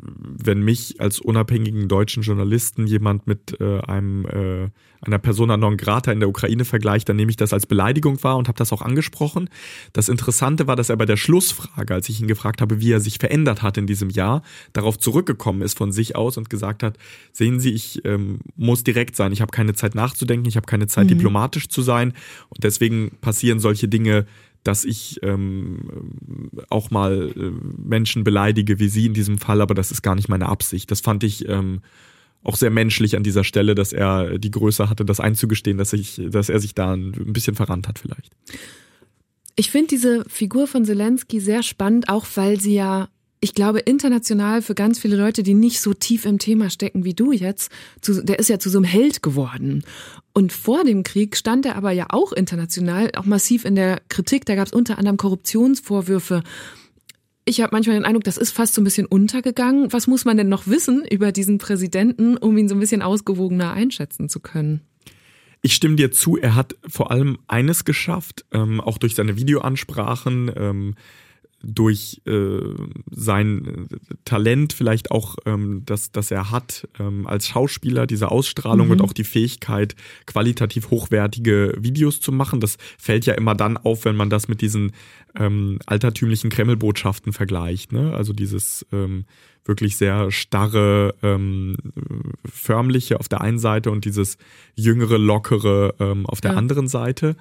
wenn mich als unabhängigen deutschen Journalisten jemand mit äh, einem äh, einer Persona non grata in der Ukraine vergleicht, dann nehme ich das als Beleidigung wahr und habe das auch angesprochen. Das Interessante war, dass er bei der Schlussfrage, als ich ihn gefragt habe, wie er sich verändert hat in diesem Jahr, darauf zurückgekommen ist von sich aus und gesagt hat, sehen Sie, ich ähm, muss direkt sein, ich habe keine Zeit nachzudenken, ich habe keine Zeit mhm. diplomatisch zu sein und deswegen passieren solche Dinge dass ich ähm, auch mal äh, Menschen beleidige wie sie in diesem Fall, aber das ist gar nicht meine Absicht. Das fand ich ähm, auch sehr menschlich an dieser Stelle, dass er die Größe hatte, das einzugestehen, dass, ich, dass er sich da ein bisschen verrannt hat vielleicht. Ich finde diese Figur von Zelensky sehr spannend, auch weil sie ja ich glaube, international für ganz viele Leute, die nicht so tief im Thema stecken wie du jetzt, zu, der ist ja zu so einem Held geworden. Und vor dem Krieg stand er aber ja auch international, auch massiv in der Kritik. Da gab es unter anderem Korruptionsvorwürfe. Ich habe manchmal den Eindruck, das ist fast so ein bisschen untergegangen. Was muss man denn noch wissen über diesen Präsidenten, um ihn so ein bisschen ausgewogener einschätzen zu können? Ich stimme dir zu, er hat vor allem eines geschafft, ähm, auch durch seine Videoansprachen. Ähm, durch äh, sein äh, Talent vielleicht auch, ähm, das, das er hat ähm, als Schauspieler, diese Ausstrahlung mhm. und auch die Fähigkeit, qualitativ hochwertige Videos zu machen. Das fällt ja immer dann auf, wenn man das mit diesen ähm, altertümlichen Kreml-Botschaften vergleicht. Ne? Also dieses ähm, wirklich sehr starre, ähm, förmliche auf der einen Seite und dieses jüngere, lockere ähm, auf der ja. anderen Seite.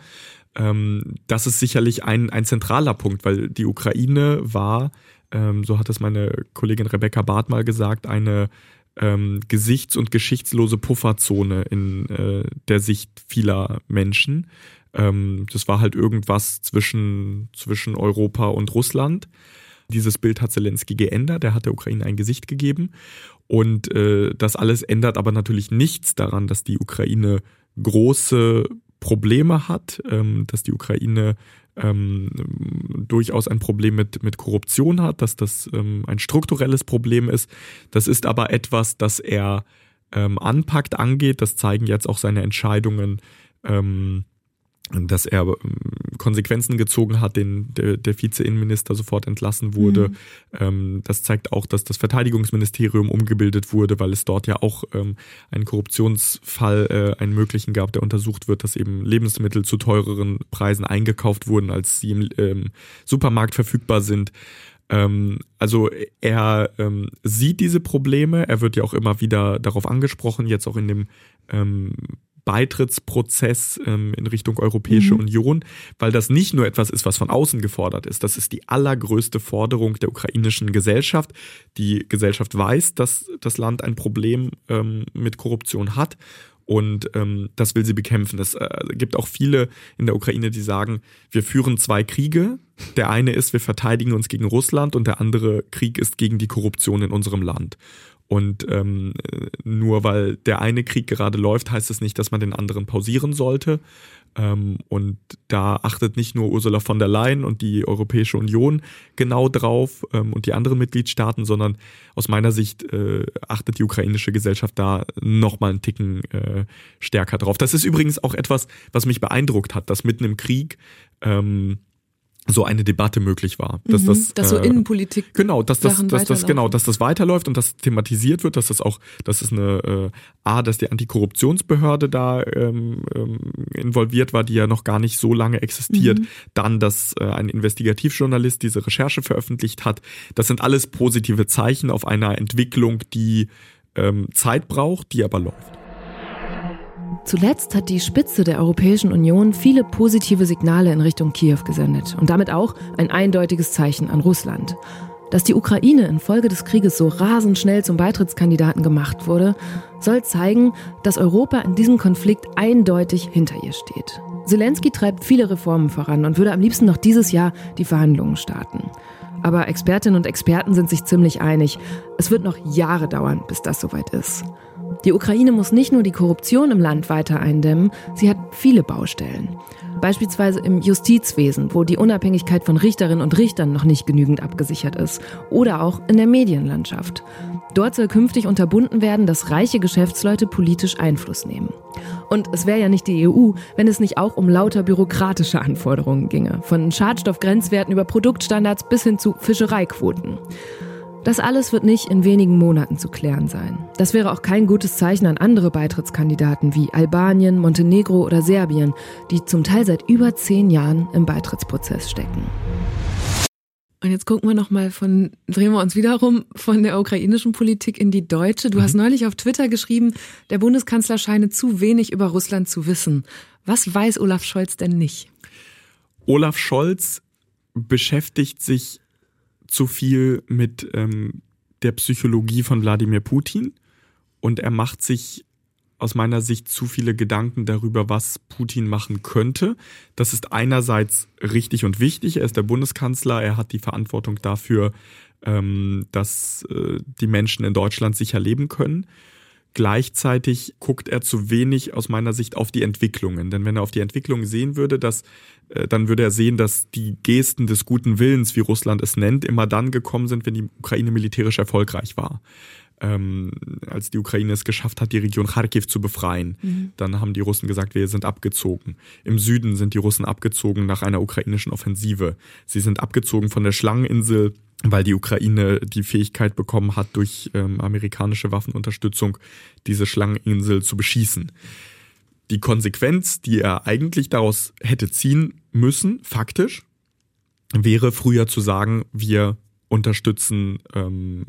Ähm, das ist sicherlich ein, ein zentraler Punkt, weil die Ukraine war, ähm, so hat es meine Kollegin Rebecca Barth mal gesagt, eine ähm, gesichts- und geschichtslose Pufferzone in äh, der Sicht vieler Menschen. Ähm, das war halt irgendwas zwischen, zwischen Europa und Russland. Dieses Bild hat Zelensky geändert, er hat der Ukraine ein Gesicht gegeben. Und äh, das alles ändert aber natürlich nichts daran, dass die Ukraine große Probleme hat, ähm, dass die Ukraine ähm, durchaus ein Problem mit, mit Korruption hat, dass das ähm, ein strukturelles Problem ist. Das ist aber etwas, das er ähm, anpackt, angeht. Das zeigen jetzt auch seine Entscheidungen ähm, dass er ähm, Konsequenzen gezogen hat, den der, der Vize-Innenminister sofort entlassen wurde. Mhm. Ähm, das zeigt auch, dass das Verteidigungsministerium umgebildet wurde, weil es dort ja auch ähm, einen Korruptionsfall, äh, einen möglichen gab, der untersucht wird, dass eben Lebensmittel zu teureren Preisen eingekauft wurden, als sie im ähm, Supermarkt verfügbar sind. Ähm, also er ähm, sieht diese Probleme, er wird ja auch immer wieder darauf angesprochen, jetzt auch in dem ähm, Beitrittsprozess ähm, in Richtung Europäische mhm. Union, weil das nicht nur etwas ist, was von außen gefordert ist. Das ist die allergrößte Forderung der ukrainischen Gesellschaft. Die Gesellschaft weiß, dass das Land ein Problem ähm, mit Korruption hat und ähm, das will sie bekämpfen. Es äh, gibt auch viele in der Ukraine, die sagen, wir führen zwei Kriege. Der eine ist, wir verteidigen uns gegen Russland und der andere Krieg ist gegen die Korruption in unserem Land. Und ähm, nur weil der eine Krieg gerade läuft, heißt es das nicht, dass man den anderen pausieren sollte. Ähm, und da achtet nicht nur Ursula von der Leyen und die Europäische Union genau drauf ähm, und die anderen Mitgliedstaaten, sondern aus meiner Sicht äh, achtet die ukrainische Gesellschaft da nochmal einen Ticken äh, stärker drauf. Das ist übrigens auch etwas, was mich beeindruckt hat, dass mitten im Krieg ähm, so eine Debatte möglich war. Dass mhm, das, dass so äh, Innenpolitik genau, dass das, dass das genau, dass das weiterläuft und das thematisiert wird, dass das auch, dass es eine äh, A, dass die Antikorruptionsbehörde da ähm, ähm, involviert war, die ja noch gar nicht so lange existiert. Mhm. Dann, dass äh, ein Investigativjournalist diese Recherche veröffentlicht hat. Das sind alles positive Zeichen auf einer Entwicklung, die ähm, Zeit braucht, die aber läuft. Zuletzt hat die Spitze der Europäischen Union viele positive Signale in Richtung Kiew gesendet und damit auch ein eindeutiges Zeichen an Russland. Dass die Ukraine infolge des Krieges so rasend schnell zum Beitrittskandidaten gemacht wurde, soll zeigen, dass Europa in diesem Konflikt eindeutig hinter ihr steht. Zelensky treibt viele Reformen voran und würde am liebsten noch dieses Jahr die Verhandlungen starten. Aber Expertinnen und Experten sind sich ziemlich einig. Es wird noch Jahre dauern, bis das soweit ist. Die Ukraine muss nicht nur die Korruption im Land weiter eindämmen, sie hat viele Baustellen. Beispielsweise im Justizwesen, wo die Unabhängigkeit von Richterinnen und Richtern noch nicht genügend abgesichert ist. Oder auch in der Medienlandschaft. Dort soll künftig unterbunden werden, dass reiche Geschäftsleute politisch Einfluss nehmen. Und es wäre ja nicht die EU, wenn es nicht auch um lauter bürokratische Anforderungen ginge. Von Schadstoffgrenzwerten über Produktstandards bis hin zu Fischereiquoten. Das alles wird nicht in wenigen Monaten zu klären sein. Das wäre auch kein gutes Zeichen an andere Beitrittskandidaten wie Albanien, Montenegro oder Serbien, die zum Teil seit über zehn Jahren im Beitrittsprozess stecken. Und jetzt gucken wir nochmal von, drehen wir uns wiederum von der ukrainischen Politik in die deutsche. Du mhm. hast neulich auf Twitter geschrieben, der Bundeskanzler scheine zu wenig über Russland zu wissen. Was weiß Olaf Scholz denn nicht? Olaf Scholz beschäftigt sich zu viel mit ähm, der Psychologie von Wladimir Putin und er macht sich aus meiner Sicht zu viele Gedanken darüber, was Putin machen könnte. Das ist einerseits richtig und wichtig. Er ist der Bundeskanzler, er hat die Verantwortung dafür, ähm, dass äh, die Menschen in Deutschland sicher leben können. Gleichzeitig guckt er zu wenig aus meiner Sicht auf die Entwicklungen. Denn wenn er auf die Entwicklungen sehen würde, dass, äh, dann würde er sehen, dass die Gesten des guten Willens, wie Russland es nennt, immer dann gekommen sind, wenn die Ukraine militärisch erfolgreich war ähm, als die Ukraine es geschafft hat, die Region Kharkiv zu befreien. Mhm. Dann haben die Russen gesagt, wir sind abgezogen. Im Süden sind die Russen abgezogen nach einer ukrainischen Offensive. Sie sind abgezogen von der Schlangeninsel, weil die Ukraine die Fähigkeit bekommen hat, durch ähm, amerikanische Waffenunterstützung diese Schlangeninsel zu beschießen. Die Konsequenz, die er eigentlich daraus hätte ziehen müssen, faktisch, wäre früher zu sagen, wir unterstützen ähm,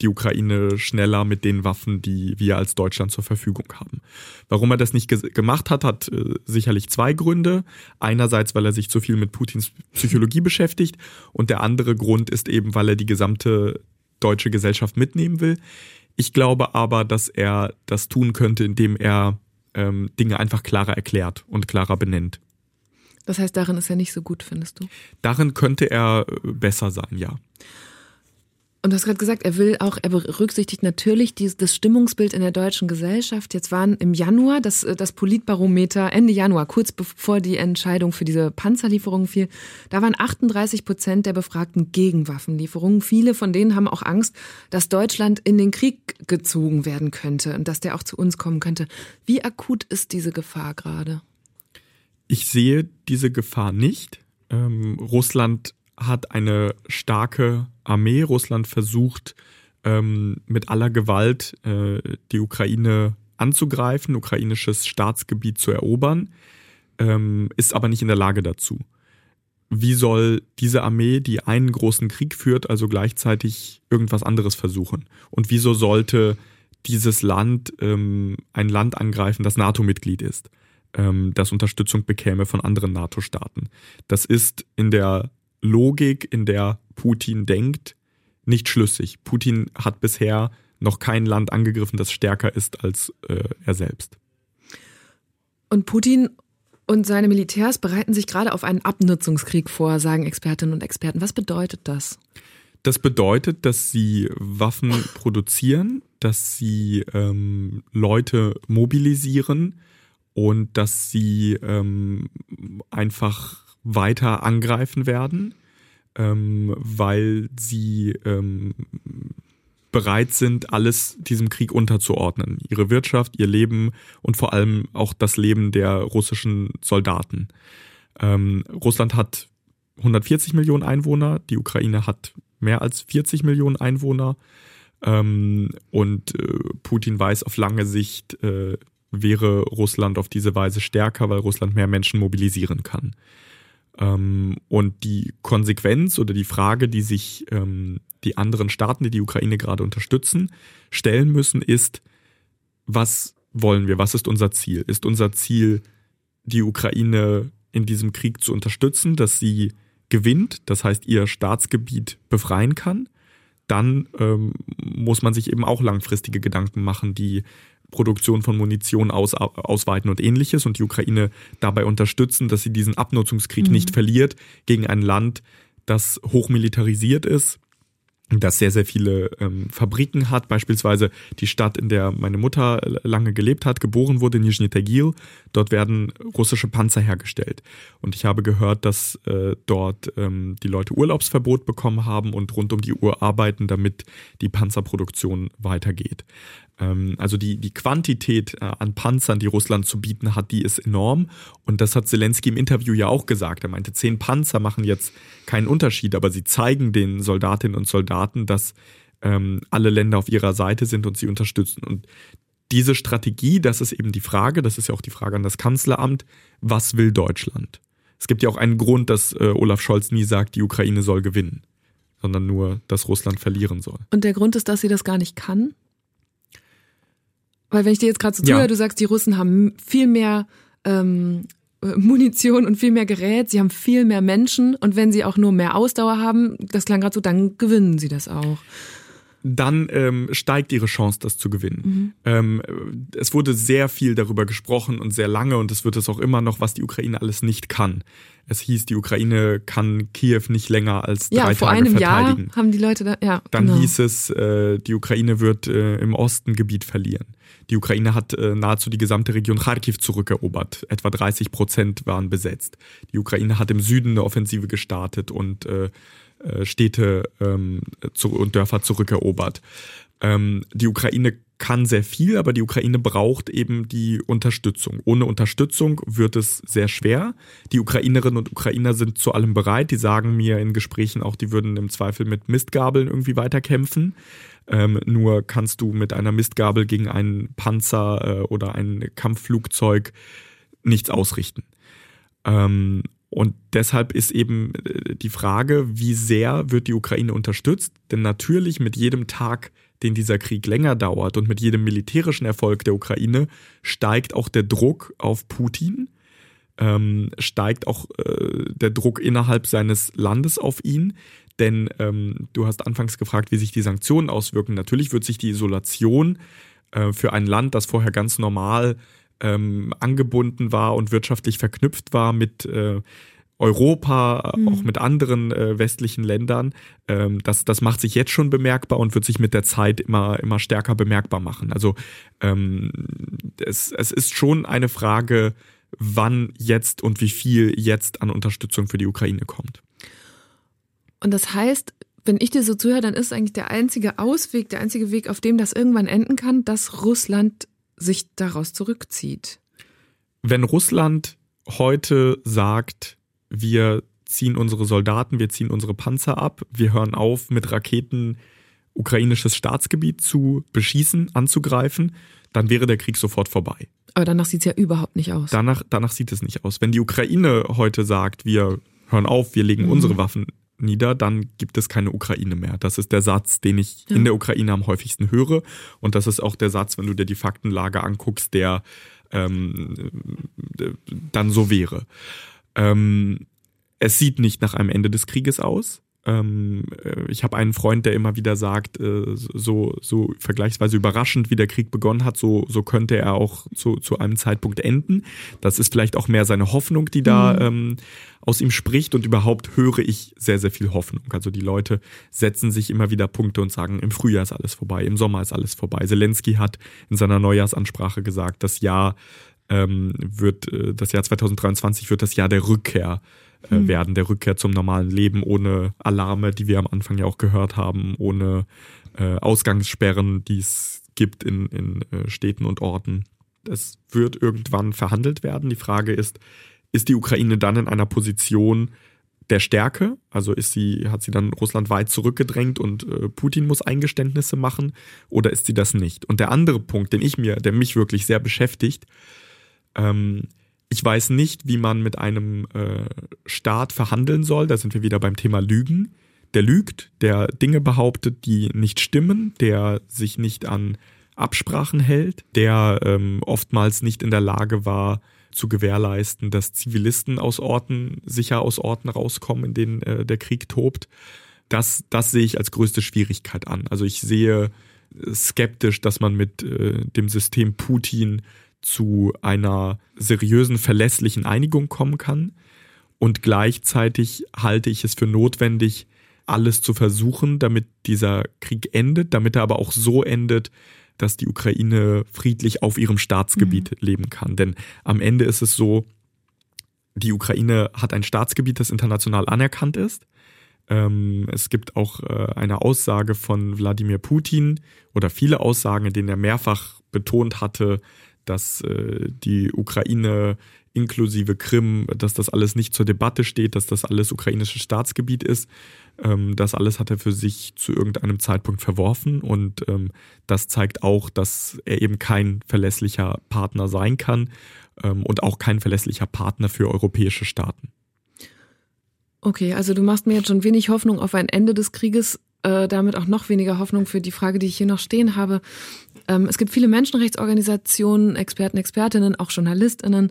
die Ukraine schneller mit den Waffen, die wir als Deutschland zur Verfügung haben. Warum er das nicht ge gemacht hat, hat äh, sicherlich zwei Gründe. Einerseits, weil er sich zu viel mit Putins Psychologie beschäftigt und der andere Grund ist eben, weil er die gesamte deutsche Gesellschaft mitnehmen will. Ich glaube aber, dass er das tun könnte, indem er ähm, Dinge einfach klarer erklärt und klarer benennt. Das heißt, darin ist er nicht so gut, findest du? Darin könnte er äh, besser sein, ja. Und du hast gerade gesagt, er will auch, er berücksichtigt natürlich die, das Stimmungsbild in der deutschen Gesellschaft. Jetzt waren im Januar das, das Politbarometer, Ende Januar, kurz bevor die Entscheidung für diese Panzerlieferungen fiel, da waren 38 Prozent der Befragten gegen Waffenlieferungen. Viele von denen haben auch Angst, dass Deutschland in den Krieg gezogen werden könnte und dass der auch zu uns kommen könnte. Wie akut ist diese Gefahr gerade? Ich sehe diese Gefahr nicht. Ähm, Russland hat eine starke Armee. Russland versucht ähm, mit aller Gewalt äh, die Ukraine anzugreifen, ukrainisches Staatsgebiet zu erobern, ähm, ist aber nicht in der Lage dazu. Wie soll diese Armee, die einen großen Krieg führt, also gleichzeitig irgendwas anderes versuchen? Und wieso sollte dieses Land ähm, ein Land angreifen, das NATO-Mitglied ist, ähm, das Unterstützung bekäme von anderen NATO-Staaten? Das ist in der Logik, in der Putin denkt, nicht schlüssig. Putin hat bisher noch kein Land angegriffen, das stärker ist als äh, er selbst. Und Putin und seine Militärs bereiten sich gerade auf einen Abnutzungskrieg vor, sagen Expertinnen und Experten. Was bedeutet das? Das bedeutet, dass sie Waffen produzieren, dass sie ähm, Leute mobilisieren und dass sie ähm, einfach weiter angreifen werden, ähm, weil sie ähm, bereit sind, alles diesem Krieg unterzuordnen. Ihre Wirtschaft, ihr Leben und vor allem auch das Leben der russischen Soldaten. Ähm, Russland hat 140 Millionen Einwohner, die Ukraine hat mehr als 40 Millionen Einwohner. Ähm, und äh, Putin weiß auf lange Sicht, äh, wäre Russland auf diese Weise stärker, weil Russland mehr Menschen mobilisieren kann. Ähm, und die Konsequenz oder die Frage, die sich ähm, die anderen Staaten, die die Ukraine gerade unterstützen, stellen müssen, ist, was wollen wir? Was ist unser Ziel? Ist unser Ziel, die Ukraine in diesem Krieg zu unterstützen, dass sie gewinnt, das heißt ihr Staatsgebiet befreien kann? Dann ähm, muss man sich eben auch langfristige Gedanken machen, die Produktion von Munition aus, ausweiten und ähnliches und die Ukraine dabei unterstützen, dass sie diesen Abnutzungskrieg mhm. nicht verliert gegen ein Land, das hochmilitarisiert ist das sehr, sehr viele ähm, Fabriken hat. Beispielsweise die Stadt, in der meine Mutter lange gelebt hat, geboren wurde, Nizhny Tagil. Dort werden russische Panzer hergestellt. Und ich habe gehört, dass äh, dort ähm, die Leute Urlaubsverbot bekommen haben und rund um die Uhr arbeiten, damit die Panzerproduktion weitergeht. Ähm, also die, die Quantität äh, an Panzern, die Russland zu bieten hat, die ist enorm. Und das hat Zelensky im Interview ja auch gesagt. Er meinte, zehn Panzer machen jetzt keinen Unterschied, aber sie zeigen den Soldatinnen und Soldaten, dass ähm, alle Länder auf ihrer Seite sind und sie unterstützen. Und diese Strategie, das ist eben die Frage, das ist ja auch die Frage an das Kanzleramt, was will Deutschland? Es gibt ja auch einen Grund, dass äh, Olaf Scholz nie sagt, die Ukraine soll gewinnen, sondern nur, dass Russland verlieren soll. Und der Grund ist, dass sie das gar nicht kann? Weil wenn ich dir jetzt gerade so zuhöre, ja. du sagst, die Russen haben viel mehr ähm, äh, Munition und viel mehr Gerät, sie haben viel mehr Menschen. Und wenn sie auch nur mehr Ausdauer haben, das klang gerade so, dann gewinnen sie das auch dann ähm, steigt ihre Chance, das zu gewinnen. Mhm. Ähm, es wurde sehr viel darüber gesprochen und sehr lange und es wird es auch immer noch, was die Ukraine alles nicht kann. Es hieß, die Ukraine kann Kiew nicht länger als ja, drei vor Tage einem verteidigen. Jahr haben die Leute da, ja. Dann genau. hieß es, äh, die Ukraine wird äh, im Osten Gebiet verlieren. Die Ukraine hat äh, nahezu die gesamte Region Kharkiv zurückerobert. Etwa 30 Prozent waren besetzt. Die Ukraine hat im Süden eine Offensive gestartet und äh, äh, Städte ähm, zu, und Dörfer zurückerobert. Ähm, die Ukraine kann sehr viel, aber die Ukraine braucht eben die Unterstützung. Ohne Unterstützung wird es sehr schwer. Die Ukrainerinnen und Ukrainer sind zu allem bereit. Die sagen mir in Gesprächen auch, die würden im Zweifel mit Mistgabeln irgendwie weiterkämpfen. Ähm, nur kannst du mit einer Mistgabel gegen einen Panzer äh, oder ein Kampfflugzeug nichts ausrichten. Ähm, und deshalb ist eben äh, die Frage, wie sehr wird die Ukraine unterstützt? Denn natürlich mit jedem Tag, den dieser Krieg länger dauert und mit jedem militärischen Erfolg der Ukraine steigt auch der Druck auf Putin, ähm, steigt auch äh, der Druck innerhalb seines Landes auf ihn. Denn ähm, du hast anfangs gefragt, wie sich die Sanktionen auswirken. Natürlich wird sich die Isolation äh, für ein Land, das vorher ganz normal ähm, angebunden war und wirtschaftlich verknüpft war mit äh, Europa, mhm. auch mit anderen äh, westlichen Ländern. Ähm, das, das macht sich jetzt schon bemerkbar und wird sich mit der Zeit immer, immer stärker bemerkbar machen. Also ähm, es, es ist schon eine Frage, wann jetzt und wie viel jetzt an Unterstützung für die Ukraine kommt. Und das heißt, wenn ich dir so zuhöre, dann ist eigentlich der einzige Ausweg, der einzige Weg, auf dem das irgendwann enden kann, dass Russland sich daraus zurückzieht. Wenn Russland heute sagt, wir ziehen unsere Soldaten, wir ziehen unsere Panzer ab, wir hören auf, mit Raketen ukrainisches Staatsgebiet zu beschießen, anzugreifen, dann wäre der Krieg sofort vorbei. Aber danach sieht es ja überhaupt nicht aus. Danach, danach sieht es nicht aus. Wenn die Ukraine heute sagt, wir hören auf, wir legen mhm. unsere Waffen nieder, dann gibt es keine Ukraine mehr. Das ist der Satz, den ich ja. in der Ukraine am häufigsten höre. Und das ist auch der Satz, wenn du dir die Faktenlage anguckst, der ähm, dann so wäre. Ähm, es sieht nicht nach einem Ende des Krieges aus. Ähm, äh, ich habe einen Freund, der immer wieder sagt, äh, so, so vergleichsweise überraschend, wie der Krieg begonnen hat, so, so könnte er auch zu, zu einem Zeitpunkt enden. Das ist vielleicht auch mehr seine Hoffnung, die da mhm. ähm, aus ihm spricht und überhaupt höre ich sehr, sehr viel Hoffnung. Also die Leute setzen sich immer wieder Punkte und sagen, im Frühjahr ist alles vorbei, im Sommer ist alles vorbei. Zelensky hat in seiner Neujahrsansprache gesagt, das Jahr ähm, wird, äh, das Jahr 2023 wird das Jahr der Rückkehr äh, mhm. werden, der Rückkehr zum normalen Leben ohne Alarme, die wir am Anfang ja auch gehört haben, ohne äh, Ausgangssperren, die es gibt in, in äh, Städten und Orten. Das wird irgendwann verhandelt werden. Die Frage ist, ist die Ukraine dann in einer Position der Stärke? Also ist sie, hat sie dann Russland weit zurückgedrängt und äh, Putin muss Eingeständnisse machen oder ist sie das nicht? Und der andere Punkt, den ich mir, der mich wirklich sehr beschäftigt, ähm, ich weiß nicht, wie man mit einem äh, Staat verhandeln soll. Da sind wir wieder beim Thema Lügen. Der lügt, der Dinge behauptet, die nicht stimmen, der sich nicht an Absprachen hält, der ähm, oftmals nicht in der Lage war, zu gewährleisten, dass Zivilisten aus Orten, sicher aus Orten rauskommen, in denen äh, der Krieg tobt. Das, das sehe ich als größte Schwierigkeit an. Also ich sehe skeptisch, dass man mit äh, dem System Putin zu einer seriösen, verlässlichen Einigung kommen kann. Und gleichzeitig halte ich es für notwendig, alles zu versuchen, damit dieser Krieg endet, damit er aber auch so endet, dass die Ukraine friedlich auf ihrem Staatsgebiet mhm. leben kann. Denn am Ende ist es so, die Ukraine hat ein Staatsgebiet, das international anerkannt ist. Ähm, es gibt auch äh, eine Aussage von Wladimir Putin oder viele Aussagen, in denen er mehrfach betont hatte, dass äh, die Ukraine inklusive Krim, dass das alles nicht zur Debatte steht, dass das alles ukrainisches Staatsgebiet ist. Ähm, das alles hat er für sich zu irgendeinem Zeitpunkt verworfen und ähm, das zeigt auch, dass er eben kein verlässlicher Partner sein kann ähm, und auch kein verlässlicher Partner für europäische Staaten. Okay, also du machst mir jetzt schon wenig Hoffnung auf ein Ende des Krieges, äh, damit auch noch weniger Hoffnung für die Frage, die ich hier noch stehen habe. Ähm, es gibt viele Menschenrechtsorganisationen, Experten, Expertinnen, auch JournalistInnen,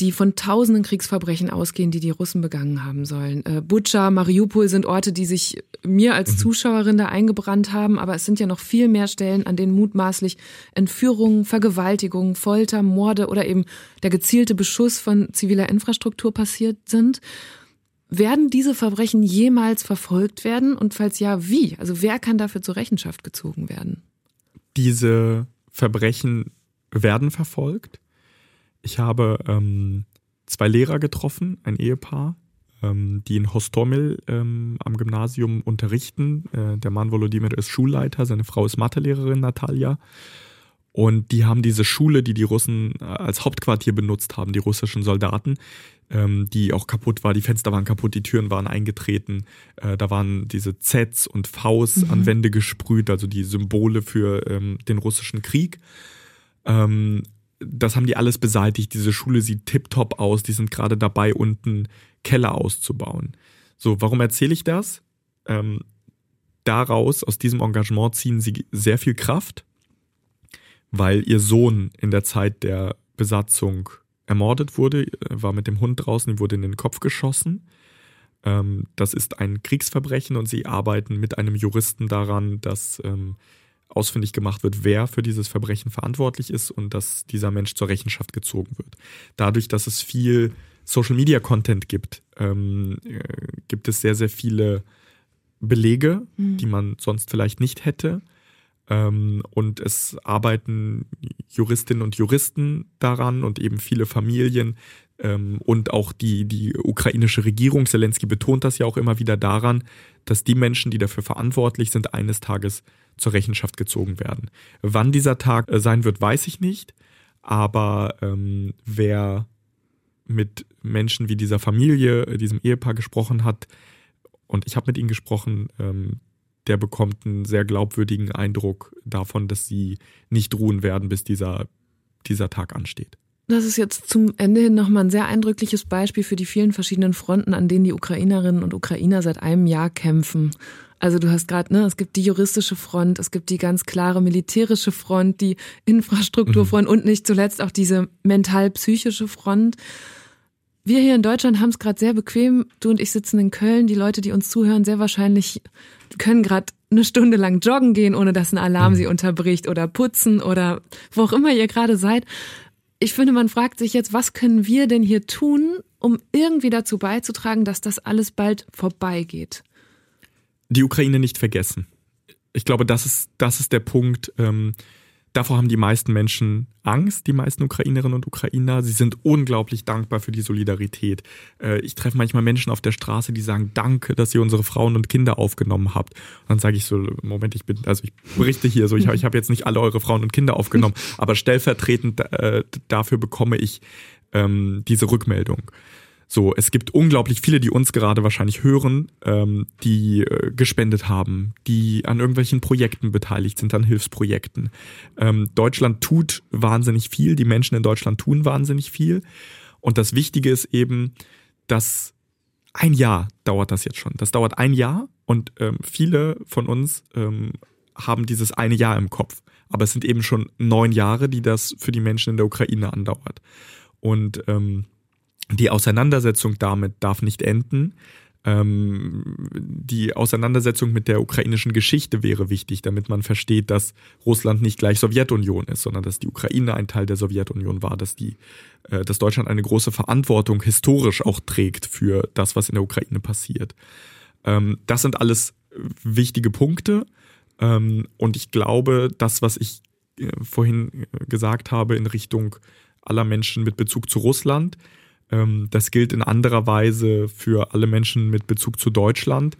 die von tausenden Kriegsverbrechen ausgehen, die die Russen begangen haben sollen. Äh, Butscha, Mariupol sind Orte, die sich mir als mhm. Zuschauerin da eingebrannt haben, aber es sind ja noch viel mehr Stellen, an denen mutmaßlich Entführungen, Vergewaltigungen, Folter, Morde oder eben der gezielte Beschuss von ziviler Infrastruktur passiert sind. Werden diese Verbrechen jemals verfolgt werden? Und falls ja, wie? Also wer kann dafür zur Rechenschaft gezogen werden? Diese Verbrechen werden verfolgt. Ich habe ähm, zwei Lehrer getroffen, ein Ehepaar, ähm, die in Hostomel ähm, am Gymnasium unterrichten. Äh, der Mann Volodymyr ist Schulleiter, seine Frau ist Mathelehrerin, Natalia. Und die haben diese Schule, die die Russen äh, als Hauptquartier benutzt haben, die russischen Soldaten, ähm, die auch kaputt war. Die Fenster waren kaputt, die Türen waren eingetreten. Äh, da waren diese Zs und Vs mhm. an Wände gesprüht, also die Symbole für ähm, den russischen Krieg. Ähm, das haben die alles beseitigt. Diese Schule sieht tiptop aus. Die sind gerade dabei, unten Keller auszubauen. So, warum erzähle ich das? Ähm, daraus, aus diesem Engagement ziehen sie sehr viel Kraft, weil ihr Sohn in der Zeit der Besatzung ermordet wurde, war mit dem Hund draußen, ihm wurde in den Kopf geschossen. Ähm, das ist ein Kriegsverbrechen und sie arbeiten mit einem Juristen daran, dass ähm, ausfindig gemacht wird, wer für dieses Verbrechen verantwortlich ist und dass dieser Mensch zur Rechenschaft gezogen wird. Dadurch, dass es viel Social Media Content gibt, ähm, äh, gibt es sehr, sehr viele Belege, mhm. die man sonst vielleicht nicht hätte. Ähm, und es arbeiten Juristinnen und Juristen daran und eben viele Familien ähm, und auch die, die ukrainische Regierung. Zelensky betont das ja auch immer wieder daran, dass die Menschen, die dafür verantwortlich sind, eines Tages zur Rechenschaft gezogen werden. Wann dieser Tag äh, sein wird, weiß ich nicht. Aber ähm, wer mit Menschen wie dieser Familie, äh, diesem Ehepaar gesprochen hat, und ich habe mit ihnen gesprochen, ähm, der bekommt einen sehr glaubwürdigen Eindruck davon, dass sie nicht ruhen werden, bis dieser, dieser Tag ansteht. Das ist jetzt zum Ende hin nochmal ein sehr eindrückliches Beispiel für die vielen verschiedenen Fronten, an denen die Ukrainerinnen und Ukrainer seit einem Jahr kämpfen. Also du hast gerade, ne, es gibt die juristische Front, es gibt die ganz klare militärische Front, die Infrastrukturfront mhm. und nicht zuletzt auch diese mental-psychische Front. Wir hier in Deutschland haben es gerade sehr bequem. Du und ich sitzen in Köln. Die Leute, die uns zuhören, sehr wahrscheinlich können gerade eine Stunde lang joggen gehen, ohne dass ein Alarm mhm. sie unterbricht oder putzen oder wo auch immer ihr gerade seid. Ich finde, man fragt sich jetzt, was können wir denn hier tun, um irgendwie dazu beizutragen, dass das alles bald vorbeigeht? Die Ukraine nicht vergessen. Ich glaube, das ist, das ist der Punkt. Ähm, Davor haben die meisten Menschen Angst, die meisten Ukrainerinnen und Ukrainer. Sie sind unglaublich dankbar für die Solidarität. Äh, ich treffe manchmal Menschen auf der Straße, die sagen, danke, dass ihr unsere Frauen und Kinder aufgenommen habt. Und dann sage ich so, Moment, ich bin, also ich berichte hier so, ich, ich habe jetzt nicht alle eure Frauen und Kinder aufgenommen, aber stellvertretend äh, dafür bekomme ich ähm, diese Rückmeldung. So, es gibt unglaublich viele, die uns gerade wahrscheinlich hören, ähm, die äh, gespendet haben, die an irgendwelchen Projekten beteiligt sind, an Hilfsprojekten. Ähm, Deutschland tut wahnsinnig viel, die Menschen in Deutschland tun wahnsinnig viel. Und das Wichtige ist eben, dass ein Jahr dauert das jetzt schon. Das dauert ein Jahr und ähm, viele von uns ähm, haben dieses eine Jahr im Kopf. Aber es sind eben schon neun Jahre, die das für die Menschen in der Ukraine andauert. Und ähm, die Auseinandersetzung damit darf nicht enden. Ähm, die Auseinandersetzung mit der ukrainischen Geschichte wäre wichtig, damit man versteht, dass Russland nicht gleich Sowjetunion ist, sondern dass die Ukraine ein Teil der Sowjetunion war, dass die, äh, dass Deutschland eine große Verantwortung historisch auch trägt für das, was in der Ukraine passiert. Ähm, das sind alles wichtige Punkte. Ähm, und ich glaube, das, was ich äh, vorhin gesagt habe in Richtung aller Menschen mit Bezug zu Russland, ähm, das gilt in anderer Weise für alle Menschen mit Bezug zu Deutschland.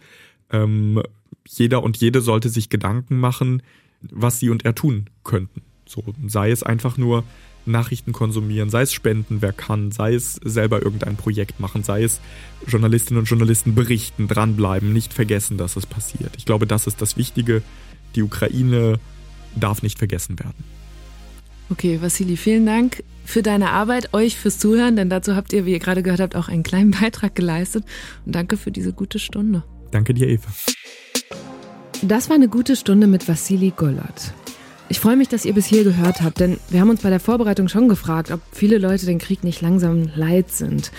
Ähm, jeder und jede sollte sich Gedanken machen, was sie und er tun könnten. So, sei es einfach nur Nachrichten konsumieren, sei es spenden, wer kann, sei es selber irgendein Projekt machen, sei es Journalistinnen und Journalisten berichten, dranbleiben, nicht vergessen, dass es passiert. Ich glaube, das ist das Wichtige. Die Ukraine darf nicht vergessen werden. Okay, Vassili, vielen Dank für deine Arbeit, euch fürs Zuhören, denn dazu habt ihr, wie ihr gerade gehört habt, auch einen kleinen Beitrag geleistet. Und danke für diese gute Stunde. Danke dir, Eva. Das war eine gute Stunde mit Vassili Golot. Ich freue mich, dass ihr bis hier gehört habt, denn wir haben uns bei der Vorbereitung schon gefragt, ob viele Leute den Krieg nicht langsam leid sind.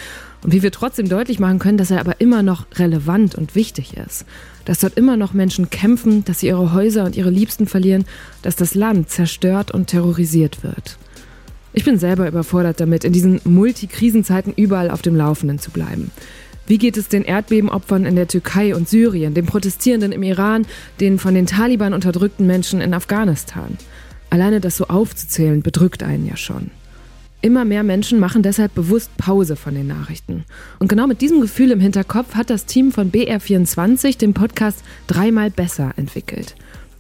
Und wie wir trotzdem deutlich machen können, dass er aber immer noch relevant und wichtig ist. Dass dort immer noch Menschen kämpfen, dass sie ihre Häuser und ihre Liebsten verlieren, dass das Land zerstört und terrorisiert wird. Ich bin selber überfordert damit, in diesen Multikrisenzeiten überall auf dem Laufenden zu bleiben. Wie geht es den Erdbebenopfern in der Türkei und Syrien, den Protestierenden im Iran, den von den Taliban unterdrückten Menschen in Afghanistan? Alleine das so aufzuzählen, bedrückt einen ja schon. Immer mehr Menschen machen deshalb bewusst Pause von den Nachrichten. Und genau mit diesem Gefühl im Hinterkopf hat das Team von BR24 den Podcast dreimal besser entwickelt.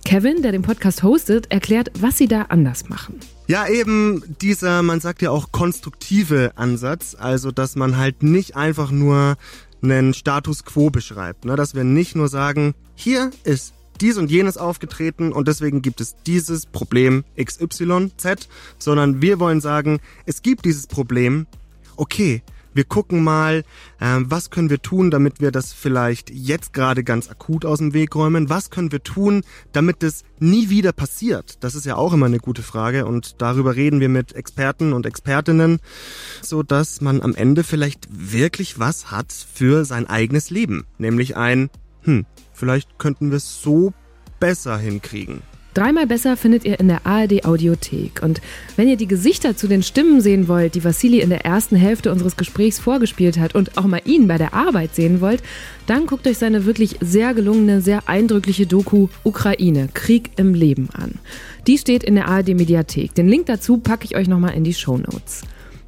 Kevin, der den Podcast hostet, erklärt, was sie da anders machen. Ja, eben dieser, man sagt ja auch konstruktive Ansatz, also dass man halt nicht einfach nur einen Status quo beschreibt, ne? dass wir nicht nur sagen, hier ist dies und jenes aufgetreten und deswegen gibt es dieses Problem XYZ, sondern wir wollen sagen, es gibt dieses Problem, okay, wir gucken mal, äh, was können wir tun, damit wir das vielleicht jetzt gerade ganz akut aus dem Weg räumen? Was können wir tun, damit das nie wieder passiert? Das ist ja auch immer eine gute Frage und darüber reden wir mit Experten und Expertinnen, so dass man am Ende vielleicht wirklich was hat für sein eigenes Leben, nämlich ein, hm, Vielleicht könnten wir es so besser hinkriegen. Dreimal besser findet ihr in der ARD Audiothek. Und wenn ihr die Gesichter zu den Stimmen sehen wollt, die Vassili in der ersten Hälfte unseres Gesprächs vorgespielt hat und auch mal ihn bei der Arbeit sehen wollt, dann guckt euch seine wirklich sehr gelungene, sehr eindrückliche Doku Ukraine, Krieg im Leben an. Die steht in der ARD Mediathek. Den Link dazu packe ich euch nochmal in die Show Notes.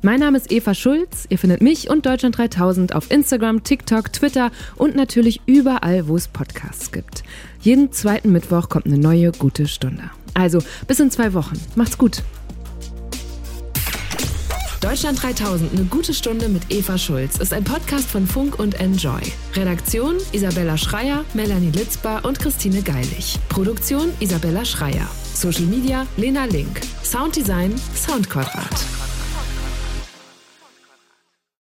Mein Name ist Eva Schulz. Ihr findet mich und Deutschland 3000 auf Instagram, TikTok, Twitter und natürlich überall, wo es Podcasts gibt. Jeden zweiten Mittwoch kommt eine neue gute Stunde. Also bis in zwei Wochen. Macht's gut. Deutschland 3000, eine gute Stunde mit Eva Schulz, ist ein Podcast von Funk und Enjoy. Redaktion Isabella Schreier, Melanie Litzbar und Christine Geilig. Produktion Isabella Schreier. Social Media Lena Link. Sounddesign Soundquadrat.